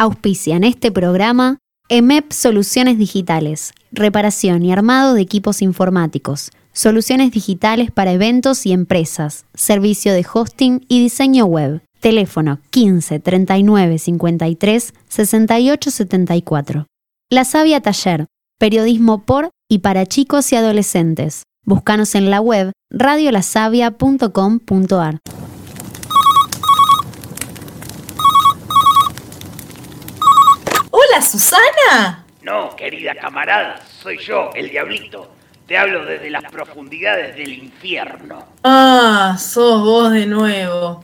Auspician este programa EMEP Soluciones Digitales, reparación y armado de equipos informáticos, soluciones digitales para eventos y empresas, servicio de hosting y diseño web. Teléfono 15 39 53 68 74. La Sabia Taller, periodismo por y para chicos y adolescentes. Búscanos en la web radiolasavia.com.ar. Hola, Susana. No, querida camarada, soy yo, el diablito. Te hablo desde las profundidades del infierno. Ah, sos vos de nuevo.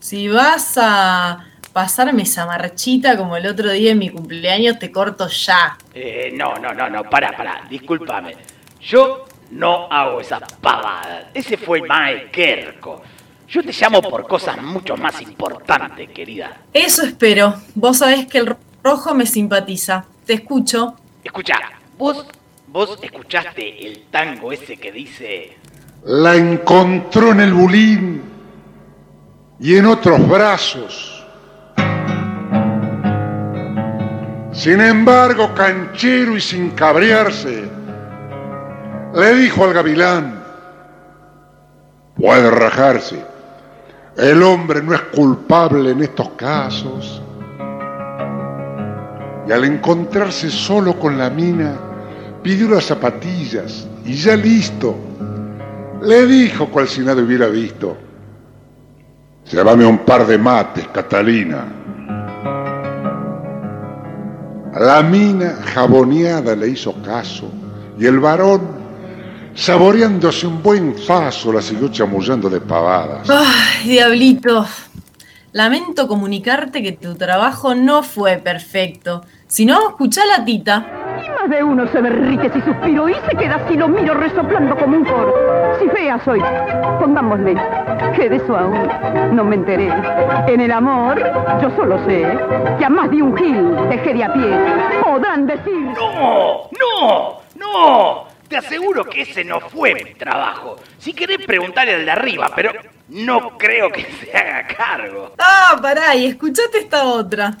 Si vas a pasarme esa marchita como el otro día en mi cumpleaños, te corto ya. Eh, no, no, no, no, pará, pará, discúlpame. Yo no hago esas pavadas. Ese fue Mae Kerko. Yo te llamo por cosas mucho más importantes, querida. Eso espero. Vos sabés que el rojo me simpatiza. Te escucho. Escucha, vos, vos escuchaste el tango ese que dice... La encontró en el bulín y en otros brazos. Sin embargo, canchero y sin cabrearse, le dijo al gavilán, puede rajarse, el hombre no es culpable en estos casos. Y al encontrarse solo con la mina, pidió las zapatillas y ya listo, le dijo cual si nada hubiera visto, llévame un par de mates, Catalina. La mina jaboneada le hizo caso y el varón, saboreándose un buen faso, la siguió chamullando de pavadas. Ay, diablito. Lamento comunicarte que tu trabajo no fue perfecto. Si no, escuchá la tita. Y más de uno se berrique si suspiro y se queda así lo miro resoplando como un coro. Si fea soy, pongámosle, que de eso aún no me enteré. En el amor, yo solo sé que a más de un gil dejé de a pie. Podrán decir... ¡No! ¡No! ¡No! Te aseguro que ese no fue mi trabajo. Si querés preguntarle al de arriba, pero no creo que se haga cargo. Ah, pará, y escuchate esta otra.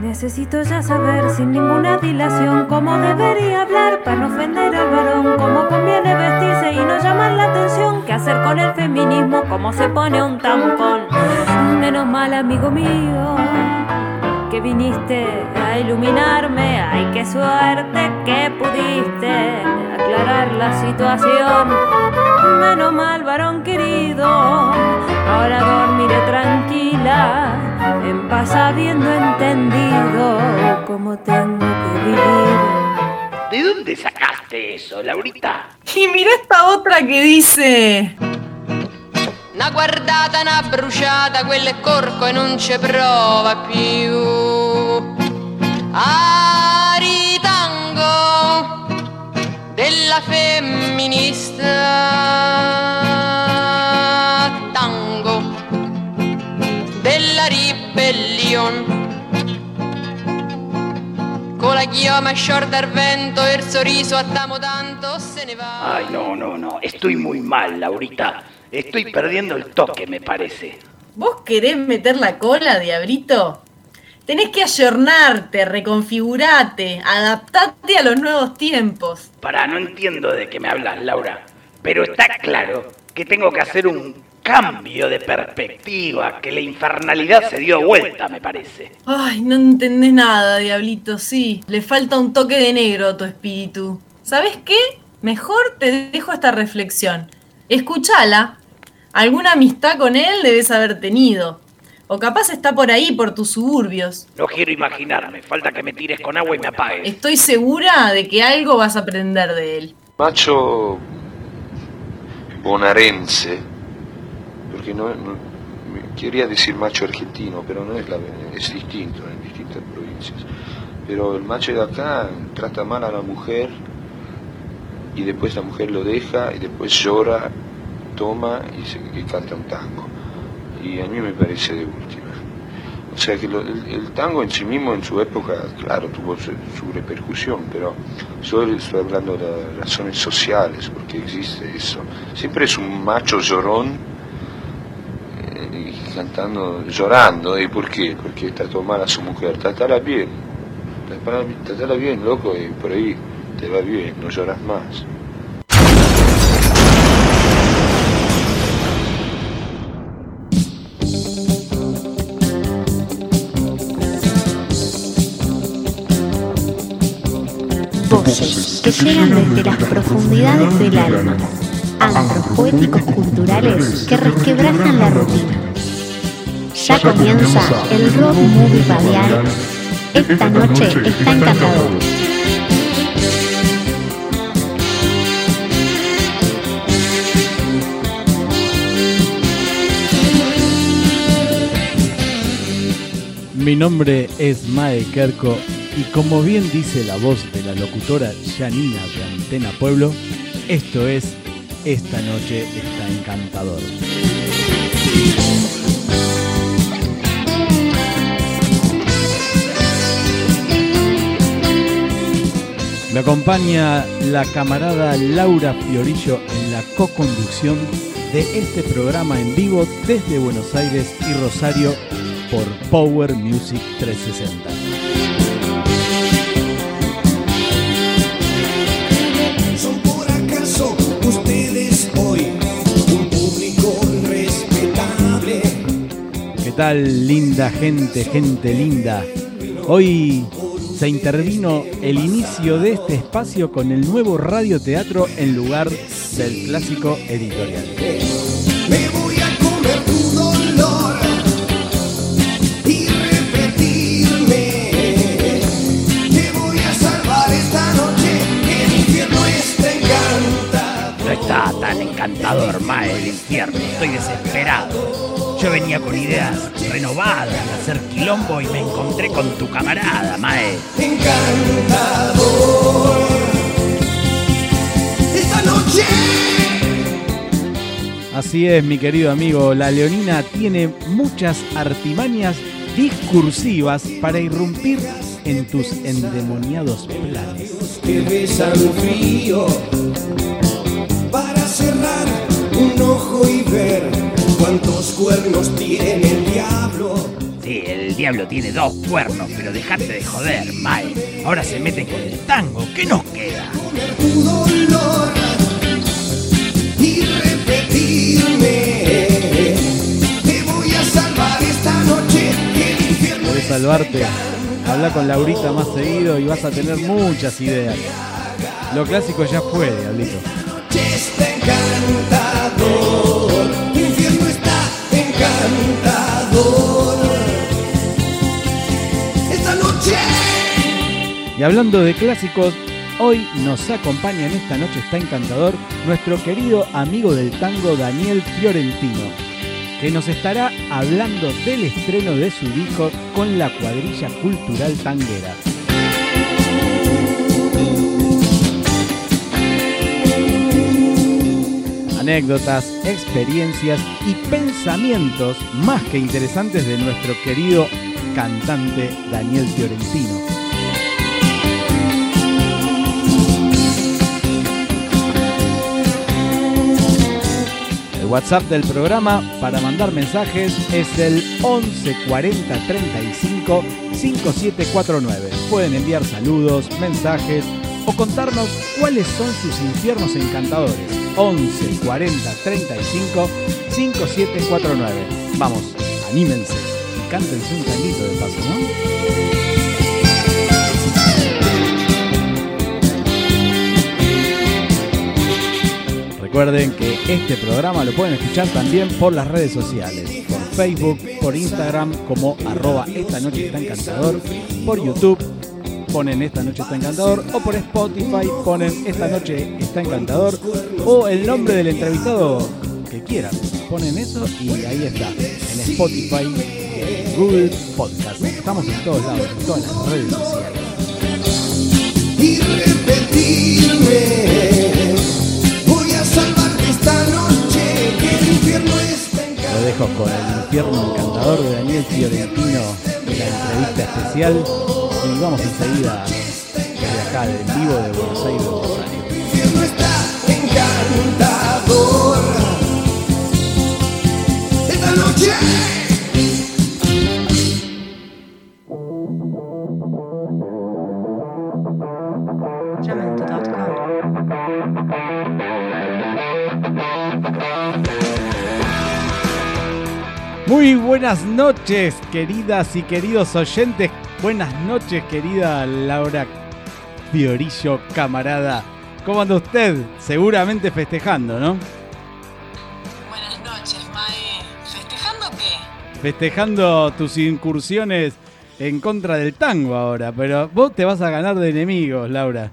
Necesito ya saber sin ninguna dilación cómo debería hablar para no ofender al varón, cómo conviene vestirse y no llamar la atención, qué hacer con el feminismo, cómo se pone un tampón. Menos mal, amigo mío, que viniste a iluminarme, ay, qué suerte que pudiste aclarar la situación. Menos mal, varón querido, ahora dormiré tranquila, en paz habiendo entendido cómo tengo que vivir. ¿De dónde sacaste eso, Laurita? Y mira esta otra que dice... Una guardata, una bruciata, quello è corco e non ci prova più. Aritango della femminista. Tango della ribellion. Con la chioma sciorta al vento e il sorriso attamo tanto se ne va. Ay, no, no, no. Estoy muy mal, Laurita. Estoy perdiendo el toque, me parece. ¿Vos querés meter la cola, diablito? Tenés que ayornarte, reconfigurarte, adaptarte a los nuevos tiempos. Para, no entiendo de qué me hablas, Laura. Pero está claro que tengo que hacer un cambio de perspectiva, que la infernalidad se dio vuelta, me parece. Ay, no entendés nada, diablito, sí. Le falta un toque de negro a tu espíritu. ¿Sabes qué? Mejor te dejo esta reflexión. Escúchala. Alguna amistad con él debes haber tenido. O capaz está por ahí, por tus suburbios. No quiero imaginarme, falta que me tires con agua y me apagues. Estoy segura de que algo vas a aprender de él. Macho bonaerense, porque no, no- quería decir macho argentino, pero no es, la, es distinto en distintas provincias. Pero el macho de acá trata mal a la mujer y después la mujer lo deja y después llora, toma y, se, y canta un tango. Y a mí me parece de última. O sea que el, tango en sí mismo en su época, claro, tuvo su, repercusión, pero yo estoy hablando de razones sociales, porque existe eso. Siempre es un macho llorón eh, cantando, llorando. ¿Y por qué? Porque trató mal a su mujer. Tratala bien. Tratala bien, loco, y por ahí te va bien, no lloras más. Voces que llegan desde las profundidades del alma. Antros poéticos culturales que resquebrajan la rutina. Ya comienza el Rock Movie Radial. Esta noche está encantador. Mi nombre es Mae Kerko y como bien dice la voz de la locutora Janina de Antena Pueblo, esto es Esta noche está encantador. Me acompaña la camarada Laura Fiorillo en la co-conducción de este programa en vivo desde Buenos Aires y Rosario por Power Music 360. Tal, linda gente, gente linda? Hoy se intervino el inicio de este espacio con el nuevo radioteatro en lugar del clásico editorial. Me voy a comer tu dolor y repetirme. Te voy a salvar esta noche, el infierno está encantado. No está tan encantador, Mae, el infierno. Estoy desesperado. Yo venía con ideas renovadas de hacer quilombo y me encontré con tu camarada, Mae. Encantador. Esta noche. Así es, mi querido amigo, la leonina tiene muchas artimañas discursivas para irrumpir en tus endemoniados planes. que besan frío para cerrar un ojo y ver cuántos cuernos tiene el diablo. Sí, el diablo tiene dos cuernos, pero dejate de joder, Mae. Ahora se mete con el tango. ¿Qué nos queda? Tu dolor y repetirme. Te voy a salvar esta noche. que el infierno Podés salvarte, habla con Laurita más seguido y vas a tener muchas ideas. Lo clásico ya fue, diablito. Y hablando de clásicos, hoy nos acompaña en esta noche está encantador nuestro querido amigo del tango Daniel Fiorentino, que nos estará hablando del estreno de su disco con la cuadrilla cultural tanguera. Anécdotas, experiencias y pensamientos más que interesantes de nuestro querido cantante Daniel Fiorentino. El WhatsApp del programa para mandar mensajes es el 11 40 35 5749. Pueden enviar saludos, mensajes o contarnos cuáles son sus infiernos encantadores. 11 40 35 5749. Vamos, anímense y cántense un tanguito de paso, ¿no? Recuerden que este programa lo pueden escuchar también por las redes sociales, por Facebook, por Instagram como arroba esta noche está encantador, por YouTube ponen esta noche está encantador o por Spotify ponen esta noche está encantador o el nombre del entrevistado que quieran. Ponen eso y ahí está, en Spotify, en Google Podcast. Estamos en todos lados, en todas las redes sociales. y repetirme. Voy a salvarte esta noche, que el infierno está Lo dejo con el infierno encantador de Daniel Fiorentino de la entrevista especial nos vamos enseguida desde acá, en vivo de Buenos Aires, Rosario. Esta noche. Muy buenas noches, queridas y queridos oyentes. Buenas noches, querida Laura Fiorillo, camarada. ¿Cómo anda usted? Seguramente festejando, ¿no? Buenas noches, Mae. ¿Festejando qué? Festejando tus incursiones en contra del tango ahora, pero vos te vas a ganar de enemigos, Laura.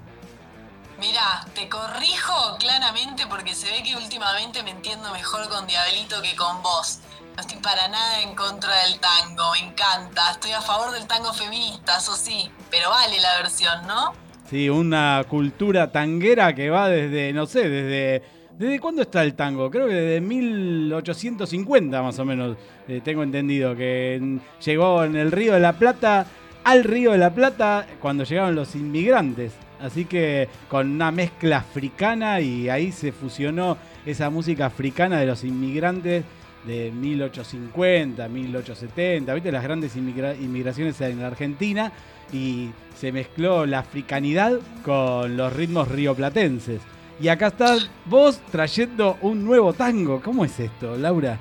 Mirá, te corrijo claramente porque se ve que últimamente me entiendo mejor con Diablito que con vos. No estoy para nada en contra del tango, me encanta. Estoy a favor del tango feminista, eso sí, pero vale la versión, ¿no? Sí, una cultura tanguera que va desde, no sé, desde... ¿Desde cuándo está el tango? Creo que desde 1850 más o menos, eh, tengo entendido, que llegó en el Río de la Plata, al Río de la Plata, cuando llegaron los inmigrantes. Así que con una mezcla africana y ahí se fusionó esa música africana de los inmigrantes de 1850, 1870, ¿viste? Las grandes inmigra- inmigraciones en la Argentina y se mezcló la africanidad con los ritmos rioplatenses. Y acá estás vos trayendo un nuevo tango. ¿Cómo es esto, Laura?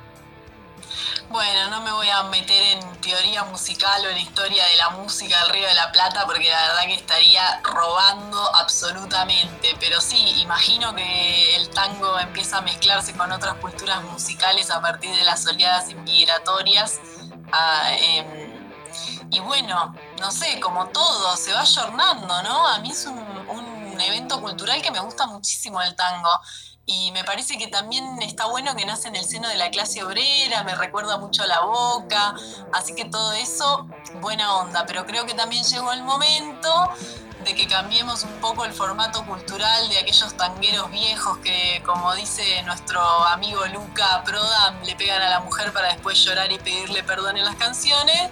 Bueno, no me voy a meter en teoría musical o en historia de la música del Río de la Plata porque la verdad que estaría robando absolutamente. Pero sí, imagino que el tango empieza a mezclarse con otras culturas musicales a partir de las oleadas inmigratorias. Ah, em, y bueno, no sé, como todo, se va ayornando, ¿no? A mí es un, un evento cultural que me gusta muchísimo el tango. Y me parece que también está bueno que nace en el seno de la clase obrera, me recuerda mucho a la boca, así que todo eso, buena onda. Pero creo que también llegó el momento de que cambiemos un poco el formato cultural de aquellos tangueros viejos que, como dice nuestro amigo Luca Prodam, le pegan a la mujer para después llorar y pedirle perdón en las canciones.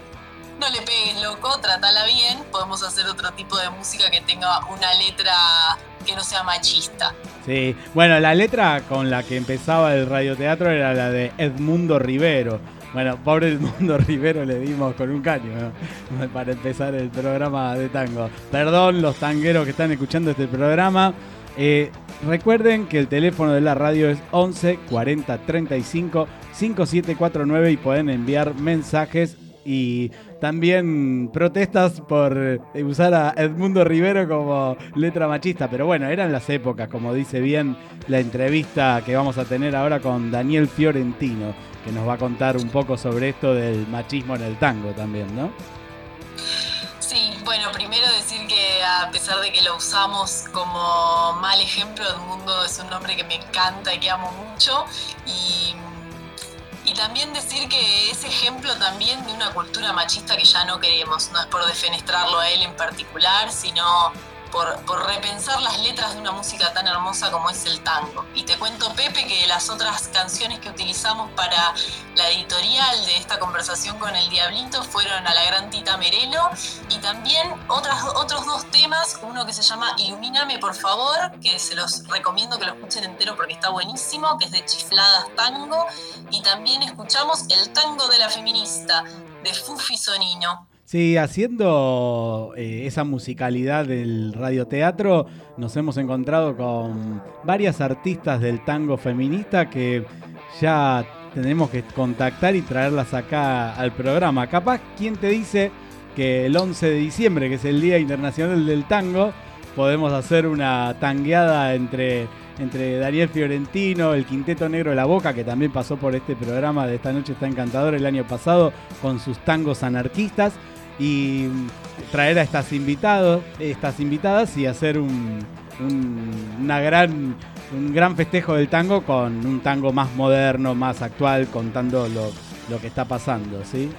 No le pegues, loco, trátala bien. Podemos hacer otro tipo de música que tenga una letra que no sea machista. Sí, bueno, la letra con la que empezaba el radioteatro era la de Edmundo Rivero. Bueno, pobre Edmundo Rivero le dimos con un caño para empezar el programa de tango. Perdón los tangueros que están escuchando este programa. Eh, recuerden que el teléfono de la radio es 11 40 35 5749 y pueden enviar mensajes y también protestas por eh, usar a Edmundo Rivero como letra machista. Pero bueno, eran las épocas, como dice bien la entrevista que vamos a tener ahora con Daniel Fiorentino, que nos va a contar un poco sobre esto del machismo en el tango también, ¿no? Sí, bueno, primero decir que a pesar de que lo usamos como mal ejemplo, Edmundo es un nombre que me encanta y que amo mucho. Y, y también decir que es ejemplo también de una cultura machista que ya no queremos. No es por defenestrarlo a él en particular, sino por, repensar las letras de una música tan hermosa como es el tango. Y te cuento, Pepe, que las otras canciones que utilizamos para la editorial de esta conversación con el Diablito fueron a la gran Tita Merelo y también otros dos temas, uno que se llama Ilumíname por favor, que se los recomiendo que lo escuchen entero porque está buenísimo, que es de Chifladas Tango, y también escuchamos El Tango de la Feminista, de Fufi Sonino. Sí, haciendo eh, esa musicalidad del radioteatro, nos hemos encontrado con varias artistas del tango feminista que ya tenemos que contactar y traerlas acá al programa. Capaz, ¿quién te dice que el 11 de diciembre, que es el Día Internacional del Tango, podemos hacer una tangueada entre, entre Daniel Fiorentino, el Quinteto Negro de la Boca, que también pasó por este programa de Esta Noche está Encantador el año pasado con sus tangos anarquistas y traer a estas invitados, estas invitadas y hacer un, un- una gran, un gran festejo del tango con un tango más moderno, más actual, contando lo, lo que está pasando, ¿sí?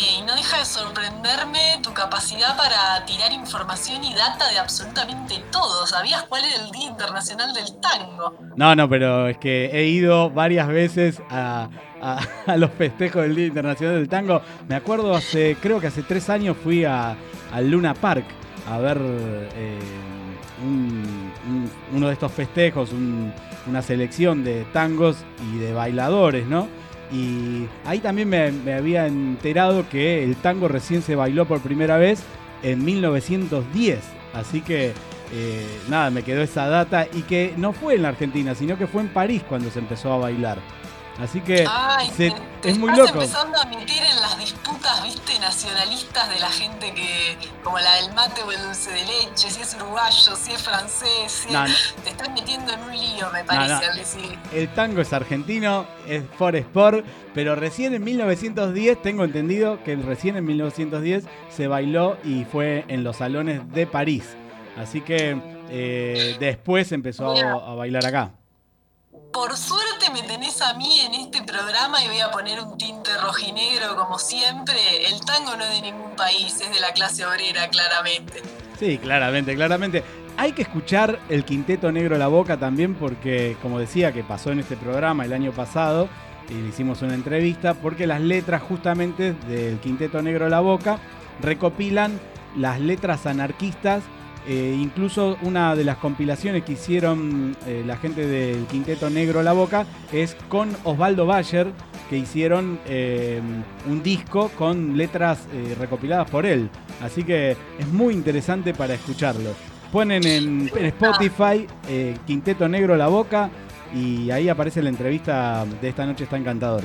Y no deja de sorprenderme tu capacidad para tirar información y data de absolutamente todo. ¿Sabías cuál era el Día Internacional del Tango? No, no, pero es que he ido varias veces a, a- a los festejos del Día Internacional del Tango. Me acuerdo hace, creo que hace tres años fui a, al Luna Park a ver eh, un- un- uno de estos festejos, un- una selección de tangos y de bailadores, ¿no? Y ahí también me, había enterado que el tango recién se bailó por primera vez en 1910. Así que eh, nada, me quedó esa data y que no fue en la Argentina, sino que fue en París cuando se empezó a bailar. Así que Ay, se- te- te es muy estás loco. empezando a meter en las disputas, viste, nacionalistas de la gente que, como la del mate o el dulce de leche, si es uruguayo, si es francés, si No, no. te estás metiendo en un lío, me parece, no. al decir. El tango es argentino, es for sport, pero recién en 1910, tengo entendido que recién en 1910 se bailó y fue en los salones de París. Así que eh, después empezó a, a bailar acá. Por suerte me tenés a mí en este programa y voy a poner un tinte rojinegro como siempre. El tango no es de ningún país, es de la clase obrera, claramente. Sí, claramente, claramente. Hay que escuchar el Quinteto Negro La Boca también porque, como decía, que pasó en este programa el año pasado y le hicimos una entrevista, porque las letras justamente del Quinteto Negro La Boca recopilan las letras anarquistas. Eh, incluso una de las compilaciones que hicieron eh, la gente del Quinteto Negro La Boca es con Osvaldo Bayer, que hicieron eh, un disco con letras recopiladas por él. Así que es muy interesante para escucharlo. Ponen en, en Spotify Quinteto Negro La Boca y ahí aparece la entrevista de esta noche está encantador.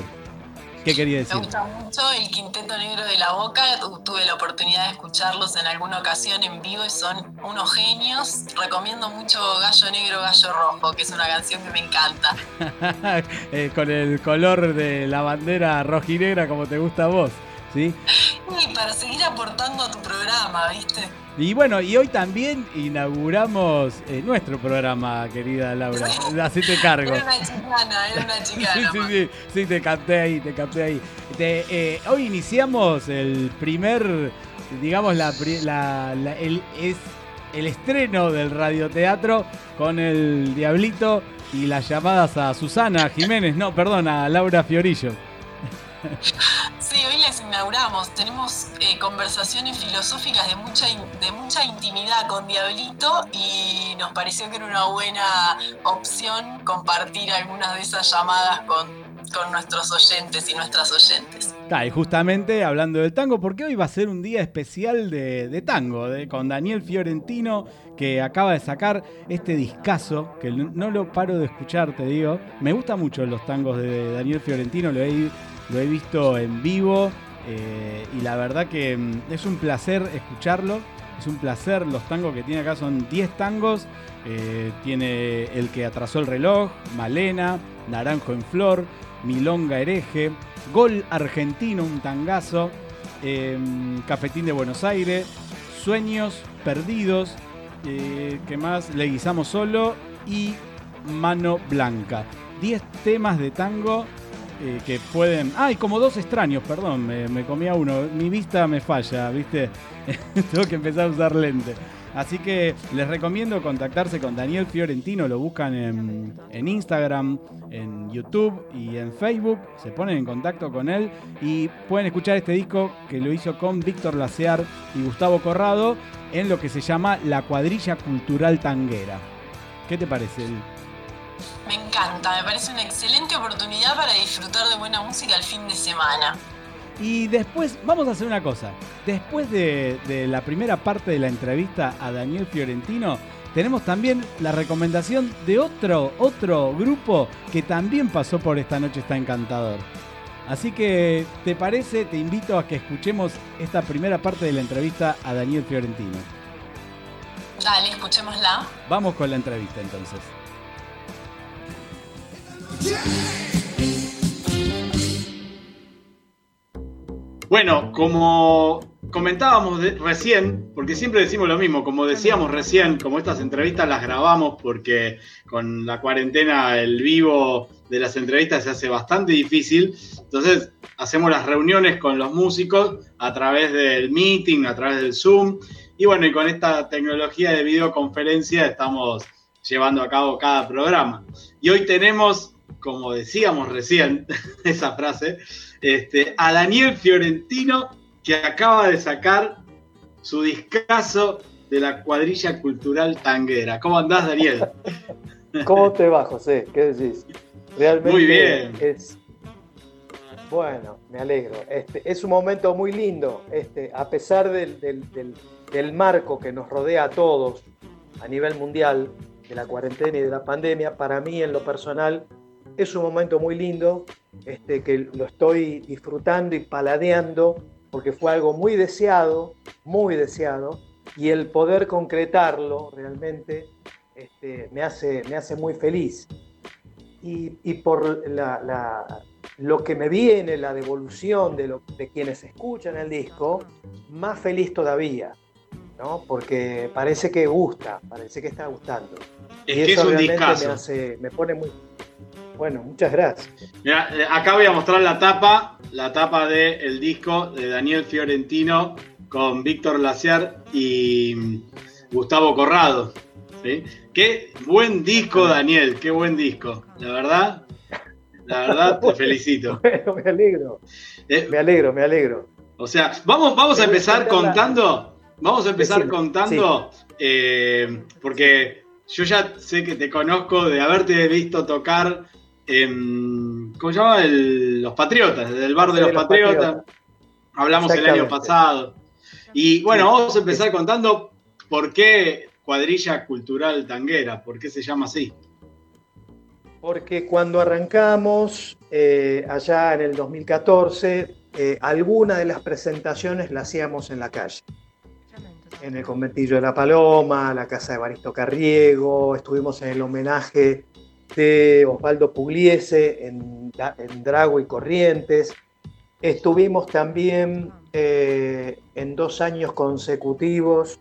¿Qué quería Me decir? gusta mucho el Quinteto Negro de la Boca. Tu- Tuve la oportunidad de escucharlos en alguna ocasión en vivo y son unos genios. Recomiendo mucho Gallo Negro, Gallo Rojo, que es una canción que me encanta. Eh, con el color de la bandera rojinegra como te gusta a vos. ¿sí? Y para seguir aportando a tu programa, ¿viste? Y bueno, y hoy también inauguramos eh, nuestro programa, querida Laura. Hacete cargo. Era una chicana, era una Sí, chicana. sí, sí, sí, te capté ahí, te capté ahí. Te, eh, hoy iniciamos el primer, digamos, la, la- la- el, es el estreno del radioteatro con el Diablito y las llamadas a Susana Jiménez, no, perdón, a Laura Fiorillo. Sí, hoy les inauguramos. Tenemos eh, conversaciones filosóficas de mucha, de mucha intimidad con Diablito y nos pareció que era una buena opción compartir algunas de esas llamadas con, con nuestros oyentes y nuestras oyentes. Ta, y justamente hablando del tango, porque hoy va a ser un día especial de, de tango, de- con Daniel Fiorentino, que acaba de sacar este discazo, que no, no lo paro de escuchar, te digo. Me gustan mucho los tangos de Daniel Fiorentino, lo he, lo he visto en vivo, eh, y la verdad que mm, es un placer escucharlo. Es un placer, los tangos que tiene acá son 10 tangos. eh, tiene el que atrasó el reloj, Malena, Naranjo en Flor, Milonga Hereje, Gol Argentino, un tangazo, eh, Cafetín de Buenos Aires, Sueños Perdidos, eh, ¿qué más? Le guisamos solo y Mano Blanca. 10 temas de tango eh, que pueden... Ah, y como dos extraños, perdón, me, me comía uno. Mi vista me falla, ¿viste? Tengo que empezar a usar lente. Así que les recomiendo contactarse con Daniel Fiorentino, lo buscan en, en Instagram, en YouTube y en Facebook, se ponen en contacto con él y pueden escuchar este disco que lo hizo con Víctor Lacear y Gustavo Corrado en lo que se llama La Cuadrilla Cultural Tanguera. ¿Qué te parece? Me encanta, me parece una excelente oportunidad para disfrutar de buena música el fin de semana. Y después, vamos a hacer una cosa. Después de, de la primera parte de la entrevista a Daniel Fiorentino, tenemos también la recomendación de otro, otro grupo que también pasó por esta noche está encantador. Así que, ¿te parece? Te invito a que escuchemos esta primera parte de la entrevista a Daniel Fiorentino. Dale, escuchémosla. Vamos con la entrevista entonces. Bueno, como comentábamos de- recién, porque siempre decimos lo mismo, como decíamos recién, como estas entrevistas las grabamos porque con la cuarentena el vivo de las entrevistas se hace bastante difícil, entonces hacemos las reuniones con los músicos a través del meeting, a través del Zoom, y bueno, y con esta tecnología de videoconferencia estamos llevando a cabo cada programa. Y hoy tenemos, como decíamos recién, esa frase, este, a Daniel Fiorentino, que acaba de sacar su discazo de la cuadrilla cultural tanguera. ¿Cómo andás, Daniel? ¿Cómo te va, José? ¿Qué decís? Realmente Muy bien. es. Bueno, me alegro. Este, es un momento muy lindo. Este, a pesar del, del- del- del marco que nos rodea a todos a nivel mundial, de la cuarentena y de la pandemia, para mí en lo personal es un momento muy lindo, este, que lo estoy disfrutando y paladeando, porque fue algo muy deseado, muy deseado, y el poder concretarlo realmente este, me, hace, me hace muy feliz. Y, y por la, la- lo que me viene, la devolución de, lo, de quienes escuchan el disco, más feliz todavía, ¿no? porque parece que gusta, parece que está gustando. Es y que eso es un realmente discazo. me, hace, me pone muy... Bueno, muchas gracias. Mira, eh, acá voy a mostrar la tapa, la tapa del disco de Daniel Fiorentino con Víctor Laciar y mm, Gustavo Corrado. ¿sí? Qué buen disco, Daniel, qué buen disco. La verdad, la verdad, te felicito. Bueno, me alegro. Eh, Me alegro, me alegro. O sea, vamos, vamos a empezar contando, vamos a empezar Decime, contando, eh, porque yo ya sé que te conozco de haberte visto tocar en, ¿cómo se llama? El- los Patriotas, del bar de los, Los Patriotas. Patriotas. Hablamos el año pasado. Y bueno, vamos a empezar contando por qué cuadrilla cultural tanguera, por qué se llama así. Porque cuando arrancamos, eh, allá en el 2014, eh, alguna de las presentaciones la hacíamos en la calle. En el conventillo de la Paloma, la casa de Baristo Carriego, estuvimos en el homenaje de Osvaldo Pugliese en, Drago y Corrientes. Estuvimos también eh, en dos años consecutivos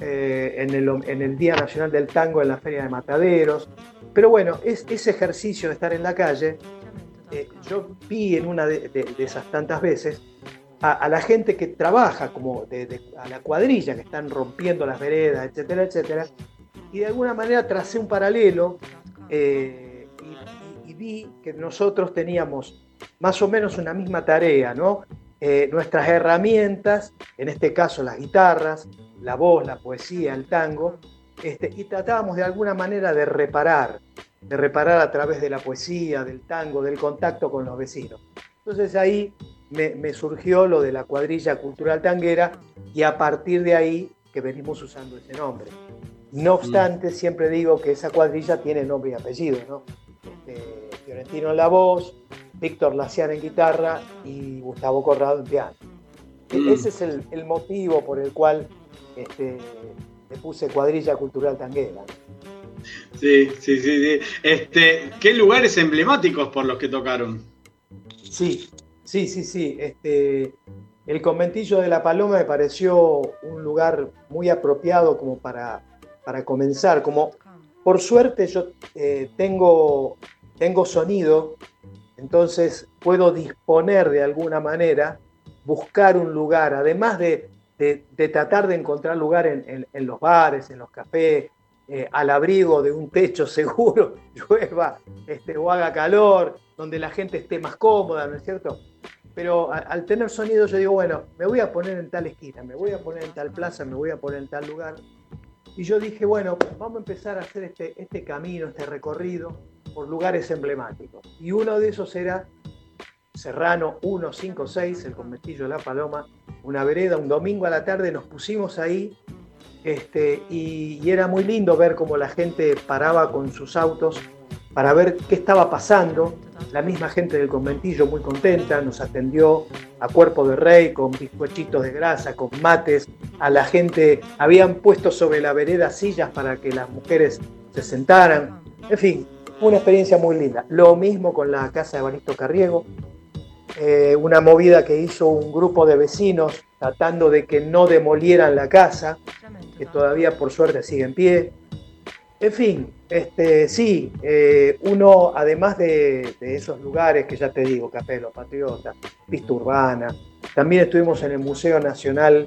eh, en, el, Día Nacional del Tango en la Feria de Mataderos. Pero bueno, es, ese ejercicio de estar en la calle, eh, yo vi en una de, esas tantas veces a, la gente que trabaja, como de- a la cuadrilla que están rompiendo las veredas, etcétera, etcétera, y de alguna manera tracé un paralelo eh, y, y- y vi que nosotros teníamos más o menos una misma tarea, ¿no? Eh, nuestras herramientas, en este caso las guitarras, la voz, la poesía, el tango, este, y tratábamos de alguna manera de reparar, de reparar a través de la poesía, del tango, del contacto con los vecinos. Entonces ahí me, me surgió lo de la cuadrilla cultural tanguera y a partir de ahí que venimos usando ese nombre. No obstante, siempre digo que esa cuadrilla tiene nombre y apellido, ¿no? Este, Fiorentino en la voz, Víctor Laciar en guitarra y Gustavo Corrado en piano. Mm. Ese es el, el motivo por el cual este, le puse cuadrilla cultural tanguera. Sí, sí, sí, sí. Este, ¿Qué lugares emblemáticos por los que tocaron? Sí, sí, sí, sí. Este, el conventillo de la Paloma me pareció un lugar muy apropiado como para, para comenzar. Como por suerte yo eh, tengo, tengo sonido, entonces puedo disponer de alguna manera, buscar un lugar, además de, de- de tratar de encontrar lugar en, en- los bares, en los cafés, eh, al abrigo de un techo seguro, llueva este, o haga calor, donde la gente esté más cómoda, ¿no es cierto? Pero al tener sonido yo digo, bueno, me voy a poner en tal esquina, me voy a poner en tal plaza, me voy a poner en tal lugar. Y yo dije, bueno, vamos a empezar a hacer este, este camino, este recorrido por lugares emblemáticos. Y uno de esos era Serrano 156, el conventillo de la Paloma, una vereda, un domingo a la tarde nos pusimos ahí este, y, y era muy lindo ver cómo la gente paraba con sus autos para ver qué estaba pasando. La misma gente del conventillo muy contenta, nos atendió a cuerpo de rey con bizcochitos de grasa, con mates. A la gente habían puesto sobre la vereda sillas para que las mujeres se sentaran. En fin, una experiencia muy linda. Lo mismo con la casa de Baristo Carriego, eh, una movida que hizo un grupo de vecinos tratando de que no demolieran la casa, que todavía por suerte sigue en pie. En fin, este, sí, eh, uno además de, de esos lugares que ya te digo, Café de los Patriotas, Pista Urbana, también estuvimos en el Museo Nacional,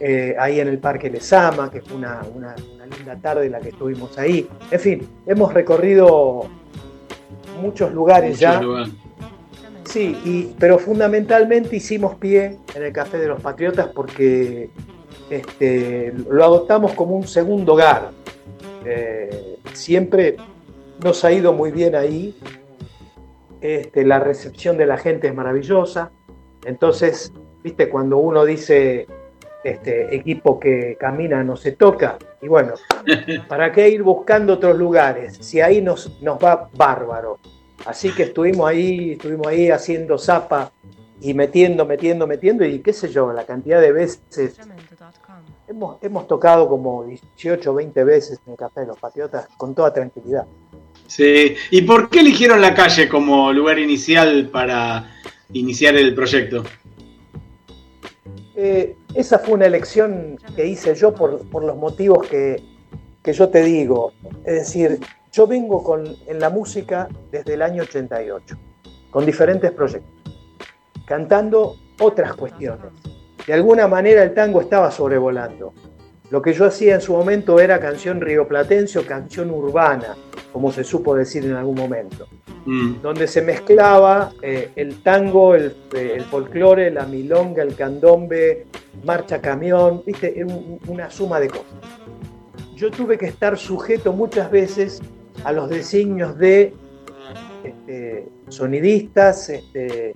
eh, ahí en el Parque Lesama, que fue una, una- una linda tarde la que estuvimos ahí. En fin, hemos recorrido muchos lugares ya. Sí, y- pero fundamentalmente hicimos pie en el Café de los Patriotas porque este, lo adoptamos como un segundo hogar. Eh, siempre nos ha ido muy bien ahí. Este, la recepción de la gente es maravillosa. Entonces, viste, cuando uno dice este, equipo que camina no se toca, y bueno, ¿para qué ir buscando otros lugares? Si ahí nos, nos va bárbaro. Así que estuvimos ahí, estuvimos ahí haciendo zapa y metiendo, metiendo, metiendo, y qué sé yo, la cantidad de veces. Hemos, hemos tocado como 18 o 20 veces en el Café de los Patriotas con toda tranquilidad. Sí. ¿Y por qué eligieron la calle como lugar inicial para iniciar el proyecto? Eh, esa fue una elección que hice yo por, por los motivos que, que, yo te digo. Es decir, yo vengo con, en la música desde el año 88, con diferentes proyectos, cantando otras cuestiones. De alguna manera el tango estaba sobrevolando. Lo que yo hacía en su momento era canción rioplatense o canción urbana, como se supo decir en algún momento, mm. donde se mezclaba eh, el tango, el, eh, el, folclore, la milonga, el candombe, marcha camión, ¿viste? una suma de cosas. Yo tuve que estar sujeto muchas veces a los designios de este, sonidistas, este,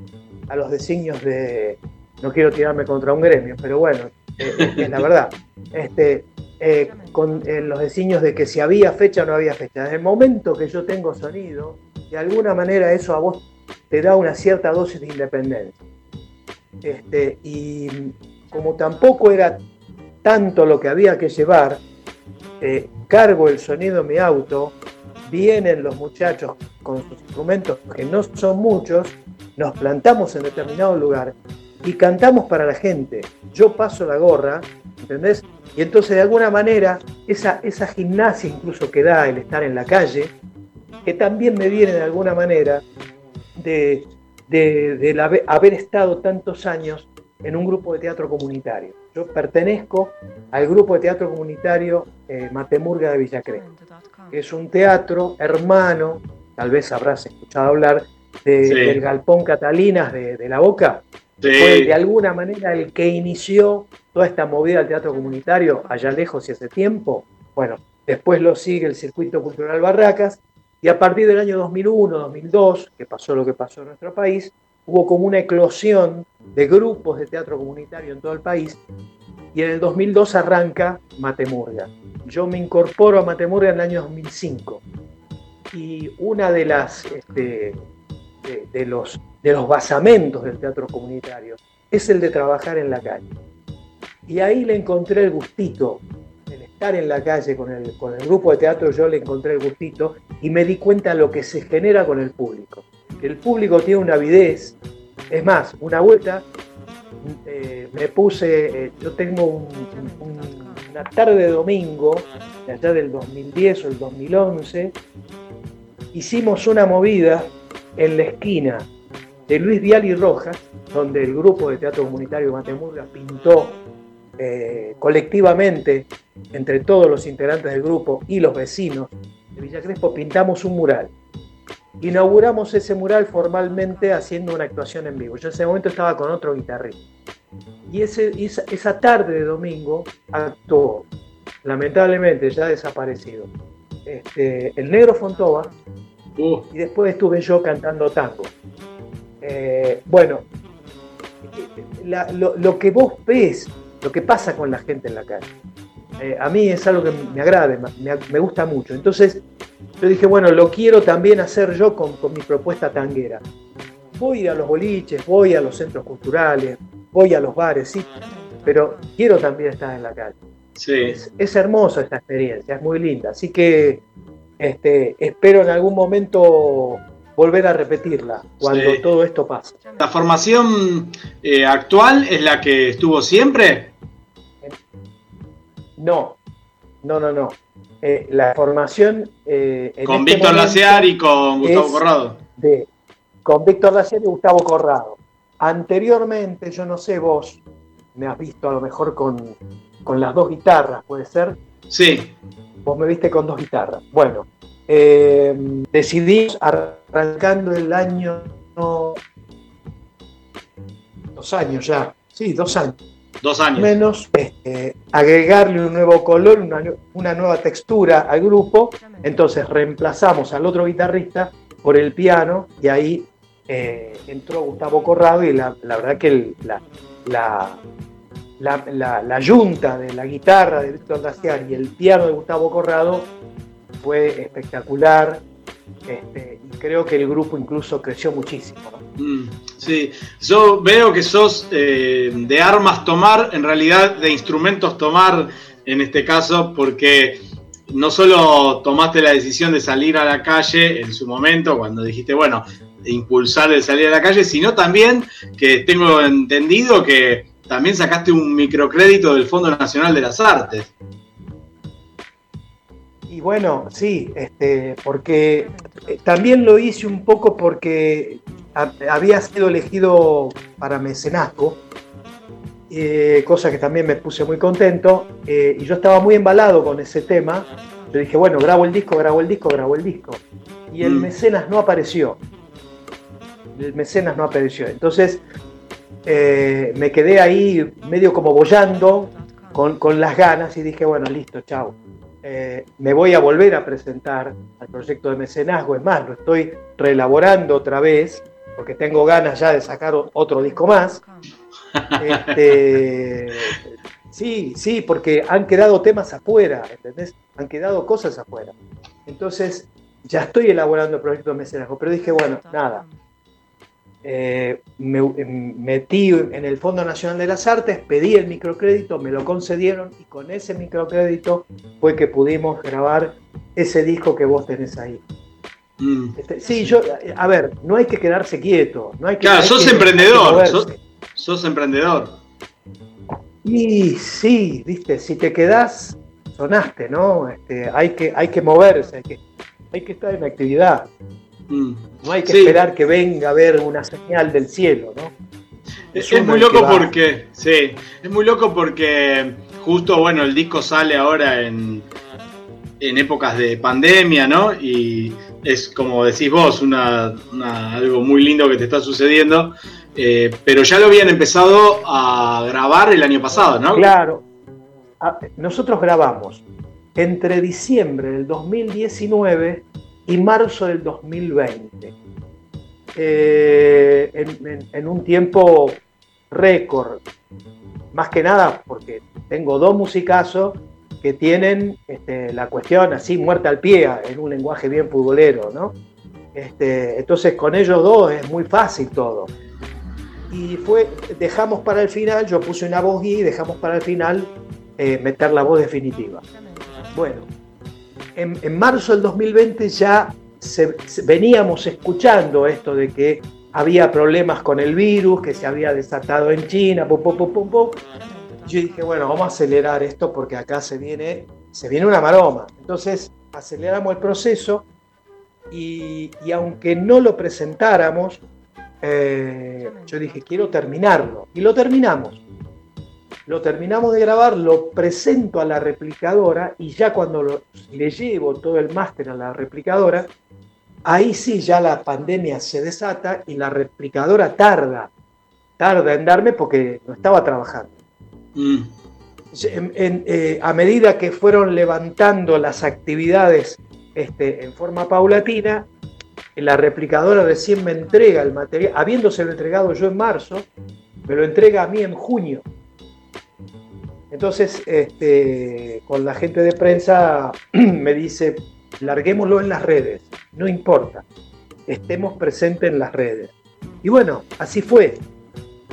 a los designios de, no quiero tirarme contra un gremio, pero bueno, eh, es la verdad. Este, eh, con los designios de que si había fecha o no había fecha. Desde el momento que yo tengo sonido, de alguna manera eso a vos te da una cierta dosis de independencia. Este, y como tampoco era tanto lo que había que llevar, eh, cargo el sonido en mi auto, vienen los muchachos con sus instrumentos, que no son muchos, nos plantamos en determinado lugar y cantamos para la gente. Yo paso la gorra, ¿entendés? Y entonces de alguna manera esa, esa gimnasia incluso que da el estar en la calle, que también me viene de alguna manera de, de, haber estado tantos años en un grupo de teatro comunitario. Yo pertenezco al grupo de teatro comunitario eh, Matemurga de Villacrés, que es un teatro hermano, tal vez habrás escuchado hablar, del Galpón Catalinas de, La Boca. Fue de alguna manera el que inició toda esta movida del teatro comunitario allá lejos y hace tiempo. Bueno, después lo sigue el Circuito Cultural Barracas y a partir del año 2001, 2002, que pasó lo que pasó en nuestro país, hubo como una eclosión de grupos de teatro comunitario en todo el país y en el 2002 arranca Matemurga. Yo me incorporo a Matemurga en el año 2005 y una de las este, de, los, de los basamentos del teatro comunitario es el de trabajar en la calle. Y ahí le encontré el gustito, el estar en la calle con el, con el grupo de teatro, yo le encontré el gustito y me di cuenta de lo que se genera con el público. El público tiene una avidez, es más, una vuelta eh, me puse, eh, yo tengo una tarde de domingo, de allá del 2010 o el 2011, hicimos una movida en la esquina de Luis Vial y Rojas, donde el grupo de teatro comunitario de Matemurga pintó eh, colectivamente, entre todos los integrantes del grupo y los vecinos de Villa Crespo, pintamos un mural. Inauguramos ese mural formalmente haciendo una actuación en vivo. Yo en ese momento estaba con otro guitarrista. Y ese, esa, tarde de domingo actuó, lamentablemente ya desaparecido, este, el negro Fontova, uh. y después estuve yo cantando tango. Eh, bueno, lo, que vos ves, lo que pasa con la gente en la calle, eh, a mí es algo que me agrada, me, gusta mucho. Entonces yo dije, bueno, lo quiero también hacer yo con, mi propuesta tanguera. Voy a los boliches, voy a los centros culturales, voy a los bares, sí, pero quiero también estar en la calle. Sí. Es, hermosa esta experiencia, es muy linda. Así que este, espero en algún momento volver a repetirla cuando todo esto pase. ¿La formación eh, actual es la que estuvo siempre? No, no, no, no. Eh, la formación... Eh, con este Víctor Laciar y con Gustavo Corrado. con Víctor Laciar y Gustavo Corrado. Anteriormente, yo no sé, vos me has visto a lo mejor con, con las dos guitarras, ¿puede ser? Sí. Vos me viste con dos guitarras. Bueno, eh, decidí arrancando el año... dos años ya. Sí, dos años Dos años. Menos este, agregarle un nuevo color, una, nueva textura al grupo. Entonces reemplazamos al otro guitarrista por el piano y ahí eh, entró Gustavo Corrado y la, verdad que la, la, la, yunta de la guitarra de Víctor Daciar y el piano de Gustavo Corrado fue espectacular. Este, y creo que el grupo incluso creció muchísimo. Mm, sí, yo veo que sos eh, de armas tomar, en realidad de instrumentos tomar en este caso, porque no solo tomaste la decisión de salir a la calle en su momento, cuando dijiste, bueno, impulsar el salir a la calle, sino también que tengo entendido que también sacaste un microcrédito del Fondo Nacional de las Artes. Y bueno, sí, este, porque eh, también lo hice un poco porque ha- había sido elegido para mecenazgo, eh, cosa que también me puse muy contento, eh, y yo estaba muy embalado con ese tema. Yo dije, bueno, grabo el disco, grabo el disco, grabo el disco. Y el Mm. mecenas no apareció. El mecenas no apareció. Entonces eh, me quedé ahí medio como bollando con, con las ganas y dije, bueno, listo, chao. Eh, me voy a volver a presentar al proyecto de mecenazgo, es más, lo estoy reelaborando otra vez, porque tengo ganas ya de sacar otro disco más. Este, sí, sí, porque han quedado temas afuera, ¿entendés? Han quedado cosas afuera. Entonces, ya estoy elaborando el proyecto de mecenazgo, pero dije, bueno, nada. Eh, me em, metí en el Fondo Nacional de las Artes, pedí el microcrédito, me lo concedieron y con ese microcrédito fue que pudimos grabar ese disco que vos tenés ahí. Mm. Este, sí, yo, a ver, no hay que quedarse quieto. No hay que, Claro, hay sos que- emprendedor, sos emprendedor. Y sí, viste, si te quedás, sonaste, ¿no? Este, hay, que, hay que moverse, hay que, hay que estar en actividad. Mm. No hay que Sí. esperar que venga a ver una señal del cielo, ¿no? Es, muy loco porque, sí, es muy loco porque justo, bueno, el disco sale ahora en, en épocas de pandemia, ¿no? Y es como decís vos, una, una- algo muy lindo que te está sucediendo, eh, pero ya lo habían empezado a grabar el año pasado, ¿no? Claro. Nosotros grabamos entre diciembre del 2019 y marzo del 2020. Eh, en, en- un tiempo récord. Más que nada porque tengo dos musicazos que tienen este, la cuestión así muerta al pie, en un lenguaje bien futbolero, ¿no? Este, entonces con ellos dos es muy fácil todo y fue, dejamos para el final, yo puse una voz y dejamos para el final eh, meter la voz definitiva. Bueno, en, marzo del 2020 ya veníamos escuchando esto de que había problemas con el virus, que se había desatado en China, pum. Yo dije, bueno, vamos a acelerar esto porque acá se viene, se viene una maroma. Entonces aceleramos el proceso y, y aunque no lo presentáramos, eh, yo dije, quiero terminarlo. Y lo terminamos. Lo terminamos de grabar, lo presento a la replicadora y ya cuando lo- le llevo todo el máster a la replicadora, ahí sí ya la pandemia se desata y la replicadora tarda, tarda en darme porque no estaba trabajando. Mm. En- en, eh, a medida que fueron levantando las actividades este, en forma paulatina, la replicadora recién me entrega el material, habiéndoselo entregado yo en marzo, me lo entrega a mí en junio. Entonces, este, con la gente de prensa me dice, larguémoslo en las redes, no importa, estemos presentes en las redes. Y bueno, así fue.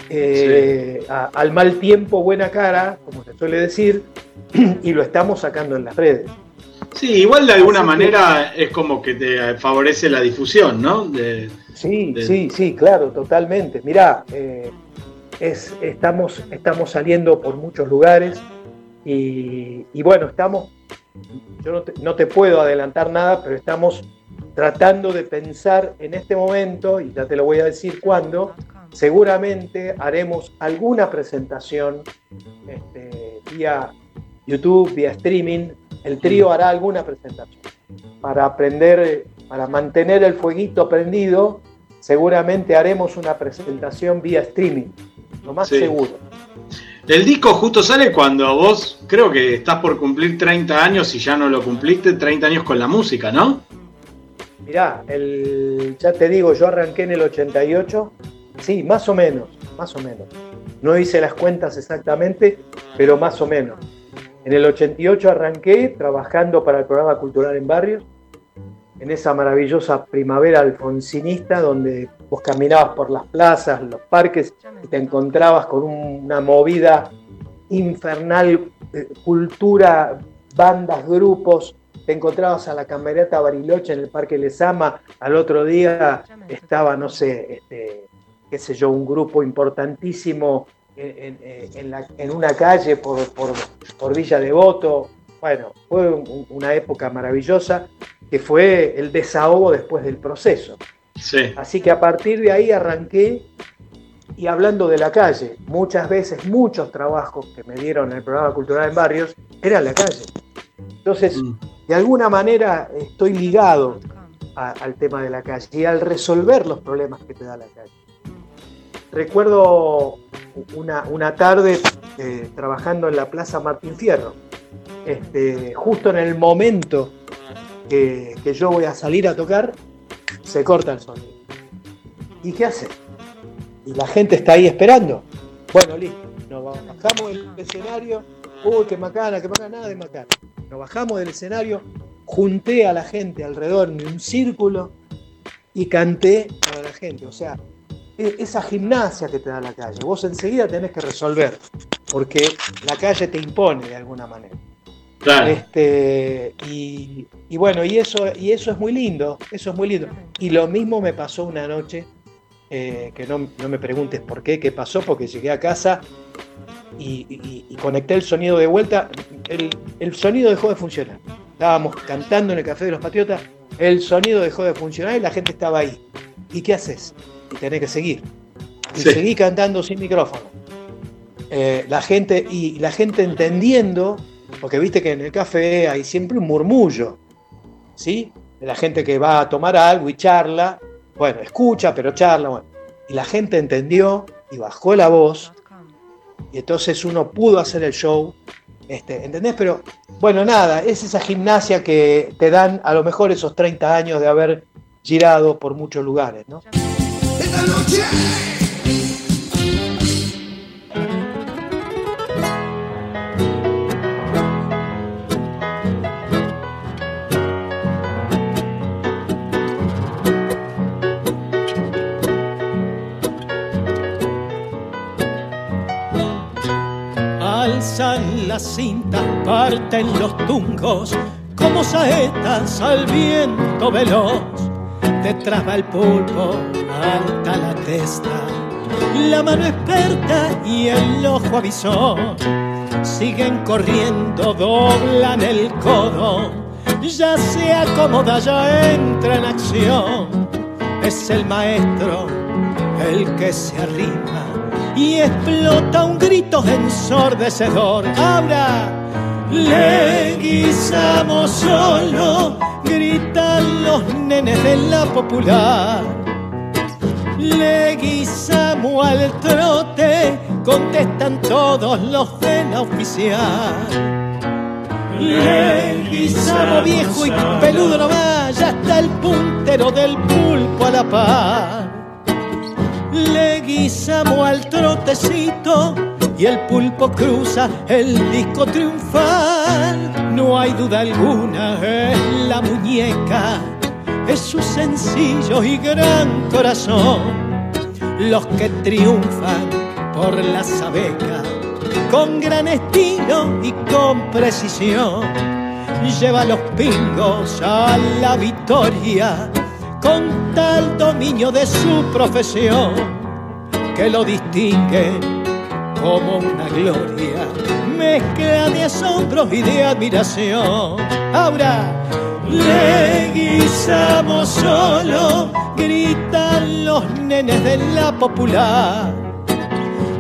Eh, a- al mal tiempo, buena cara, como se suele decir, y lo estamos sacando en las redes. Sí, igual de alguna Así que- manera es como que te favorece la difusión, ¿no? De, Sí, de- sí, sí, claro, totalmente. Mirá, eh, es, estamos, estamos saliendo por muchos lugares y, bueno, estamos, yo no te, puedo adelantar nada, pero estamos tratando de pensar en este momento, y ya te lo voy a decir cuándo, seguramente haremos alguna presentación este, vía YouTube, vía streaming, el trío hará alguna presentación para aprender, para mantener el fueguito prendido, seguramente haremos una presentación vía streaming, lo más Sí. seguro. El disco justo sale cuando vos creo que estás por cumplir 30 años y ya no lo cumpliste, 30 años con la música, ¿no? Mirá, el, ya te digo, yo arranqué en el 88, sí, más o menos, más o menos. No hice las cuentas exactamente, pero más o menos. En el 88 arranqué trabajando para el programa Cultural en Barrios en esa maravillosa primavera alfonsinista donde vos caminabas por las plazas, los parques y te encontrabas con una movida infernal, eh, cultura, bandas, grupos, te encontrabas a la camerata Bariloche en el Parque Lesama, al otro día estaba, no sé, este, qué sé yo, un grupo importantísimo en, una calle por, por, Villa Devoto. Bueno, fue una época maravillosa que fue el desahogo después del proceso. Así que a partir de ahí arranqué y hablando de la calle, muchas veces muchos trabajos que me dieron en el programa Cultural en Barrios eran la calle. Entonces, mm. de alguna manera estoy ligado al tema de la calle y al resolver los problemas que te da la calle. Recuerdo una, tarde eh, trabajando en la Plaza Martín Fierro, este, justo en el momento que, yo voy a salir a tocar, se corta el sonido. ¿Y qué hace? Y la gente está ahí esperando. Bueno, listo, nos bajamos del escenario. Uy, qué macana, qué macana, nada de macana. Nos bajamos del escenario, junté a la gente alrededor de un círculo y canté para la gente. O sea, e, esa gimnasia que te da la calle. Vos enseguida tenés que resolver, porque la calle te impone de alguna manera. Este, y, bueno, y eso, y eso es muy lindo, eso es muy lindo. Y lo mismo me pasó una noche, eh, que no, me preguntes por qué, qué pasó, porque llegué a casa y, conecté el sonido de vuelta, el, el, sonido dejó de funcionar. Estábamos cantando en el Café de los Patriotas, el sonido dejó de funcionar y la gente estaba ahí. ¿Y qué haces? Y tenés que seguir. Y seguí cantando sin micrófono. Eh, la gente, y la gente entendiendo porque viste que en el café hay siempre un murmullo, ¿sí? De la gente que va a tomar algo y charla, bueno, escucha, pero charla, bueno. Y la gente entendió y bajó la voz, y entonces uno pudo hacer el show, este, ¿entendés? Pero bueno, nada, es esa gimnasia que te dan a lo mejor esos 30 años de haber girado por muchos lugares, ¿no? Esta noche las cintas, parten los tungos como saetas al viento veloz. Detrás va el pulpo, alta la testa, la mano experta y el ojo avisor. Siguen corriendo, doblan el codo, ya se acomoda, ya entra en acción. Es el maestro el que se arrima y explota un grito ensordecedor. Ahora le guisamos solo, gritan los nenes de la popular. Le guisamos al trote, contestan todos los de la oficial. Le guisamos viejo y peludo nomás, ya está el puntero del pulpo a la par le guisamos al trotecito y el pulpo cruza el disco triunfal. No hay duda alguna, es la muñeca, es su sencillo y gran corazón. Los que triunfan por la sabeca, con gran estilo y con precisión, lleva los pingos a la victoria con tal dominio de su profesión que lo distingue como una gloria, mezcla de asombro y de admiración. Ahora le guisamos solo, gritan los nenes de la popular.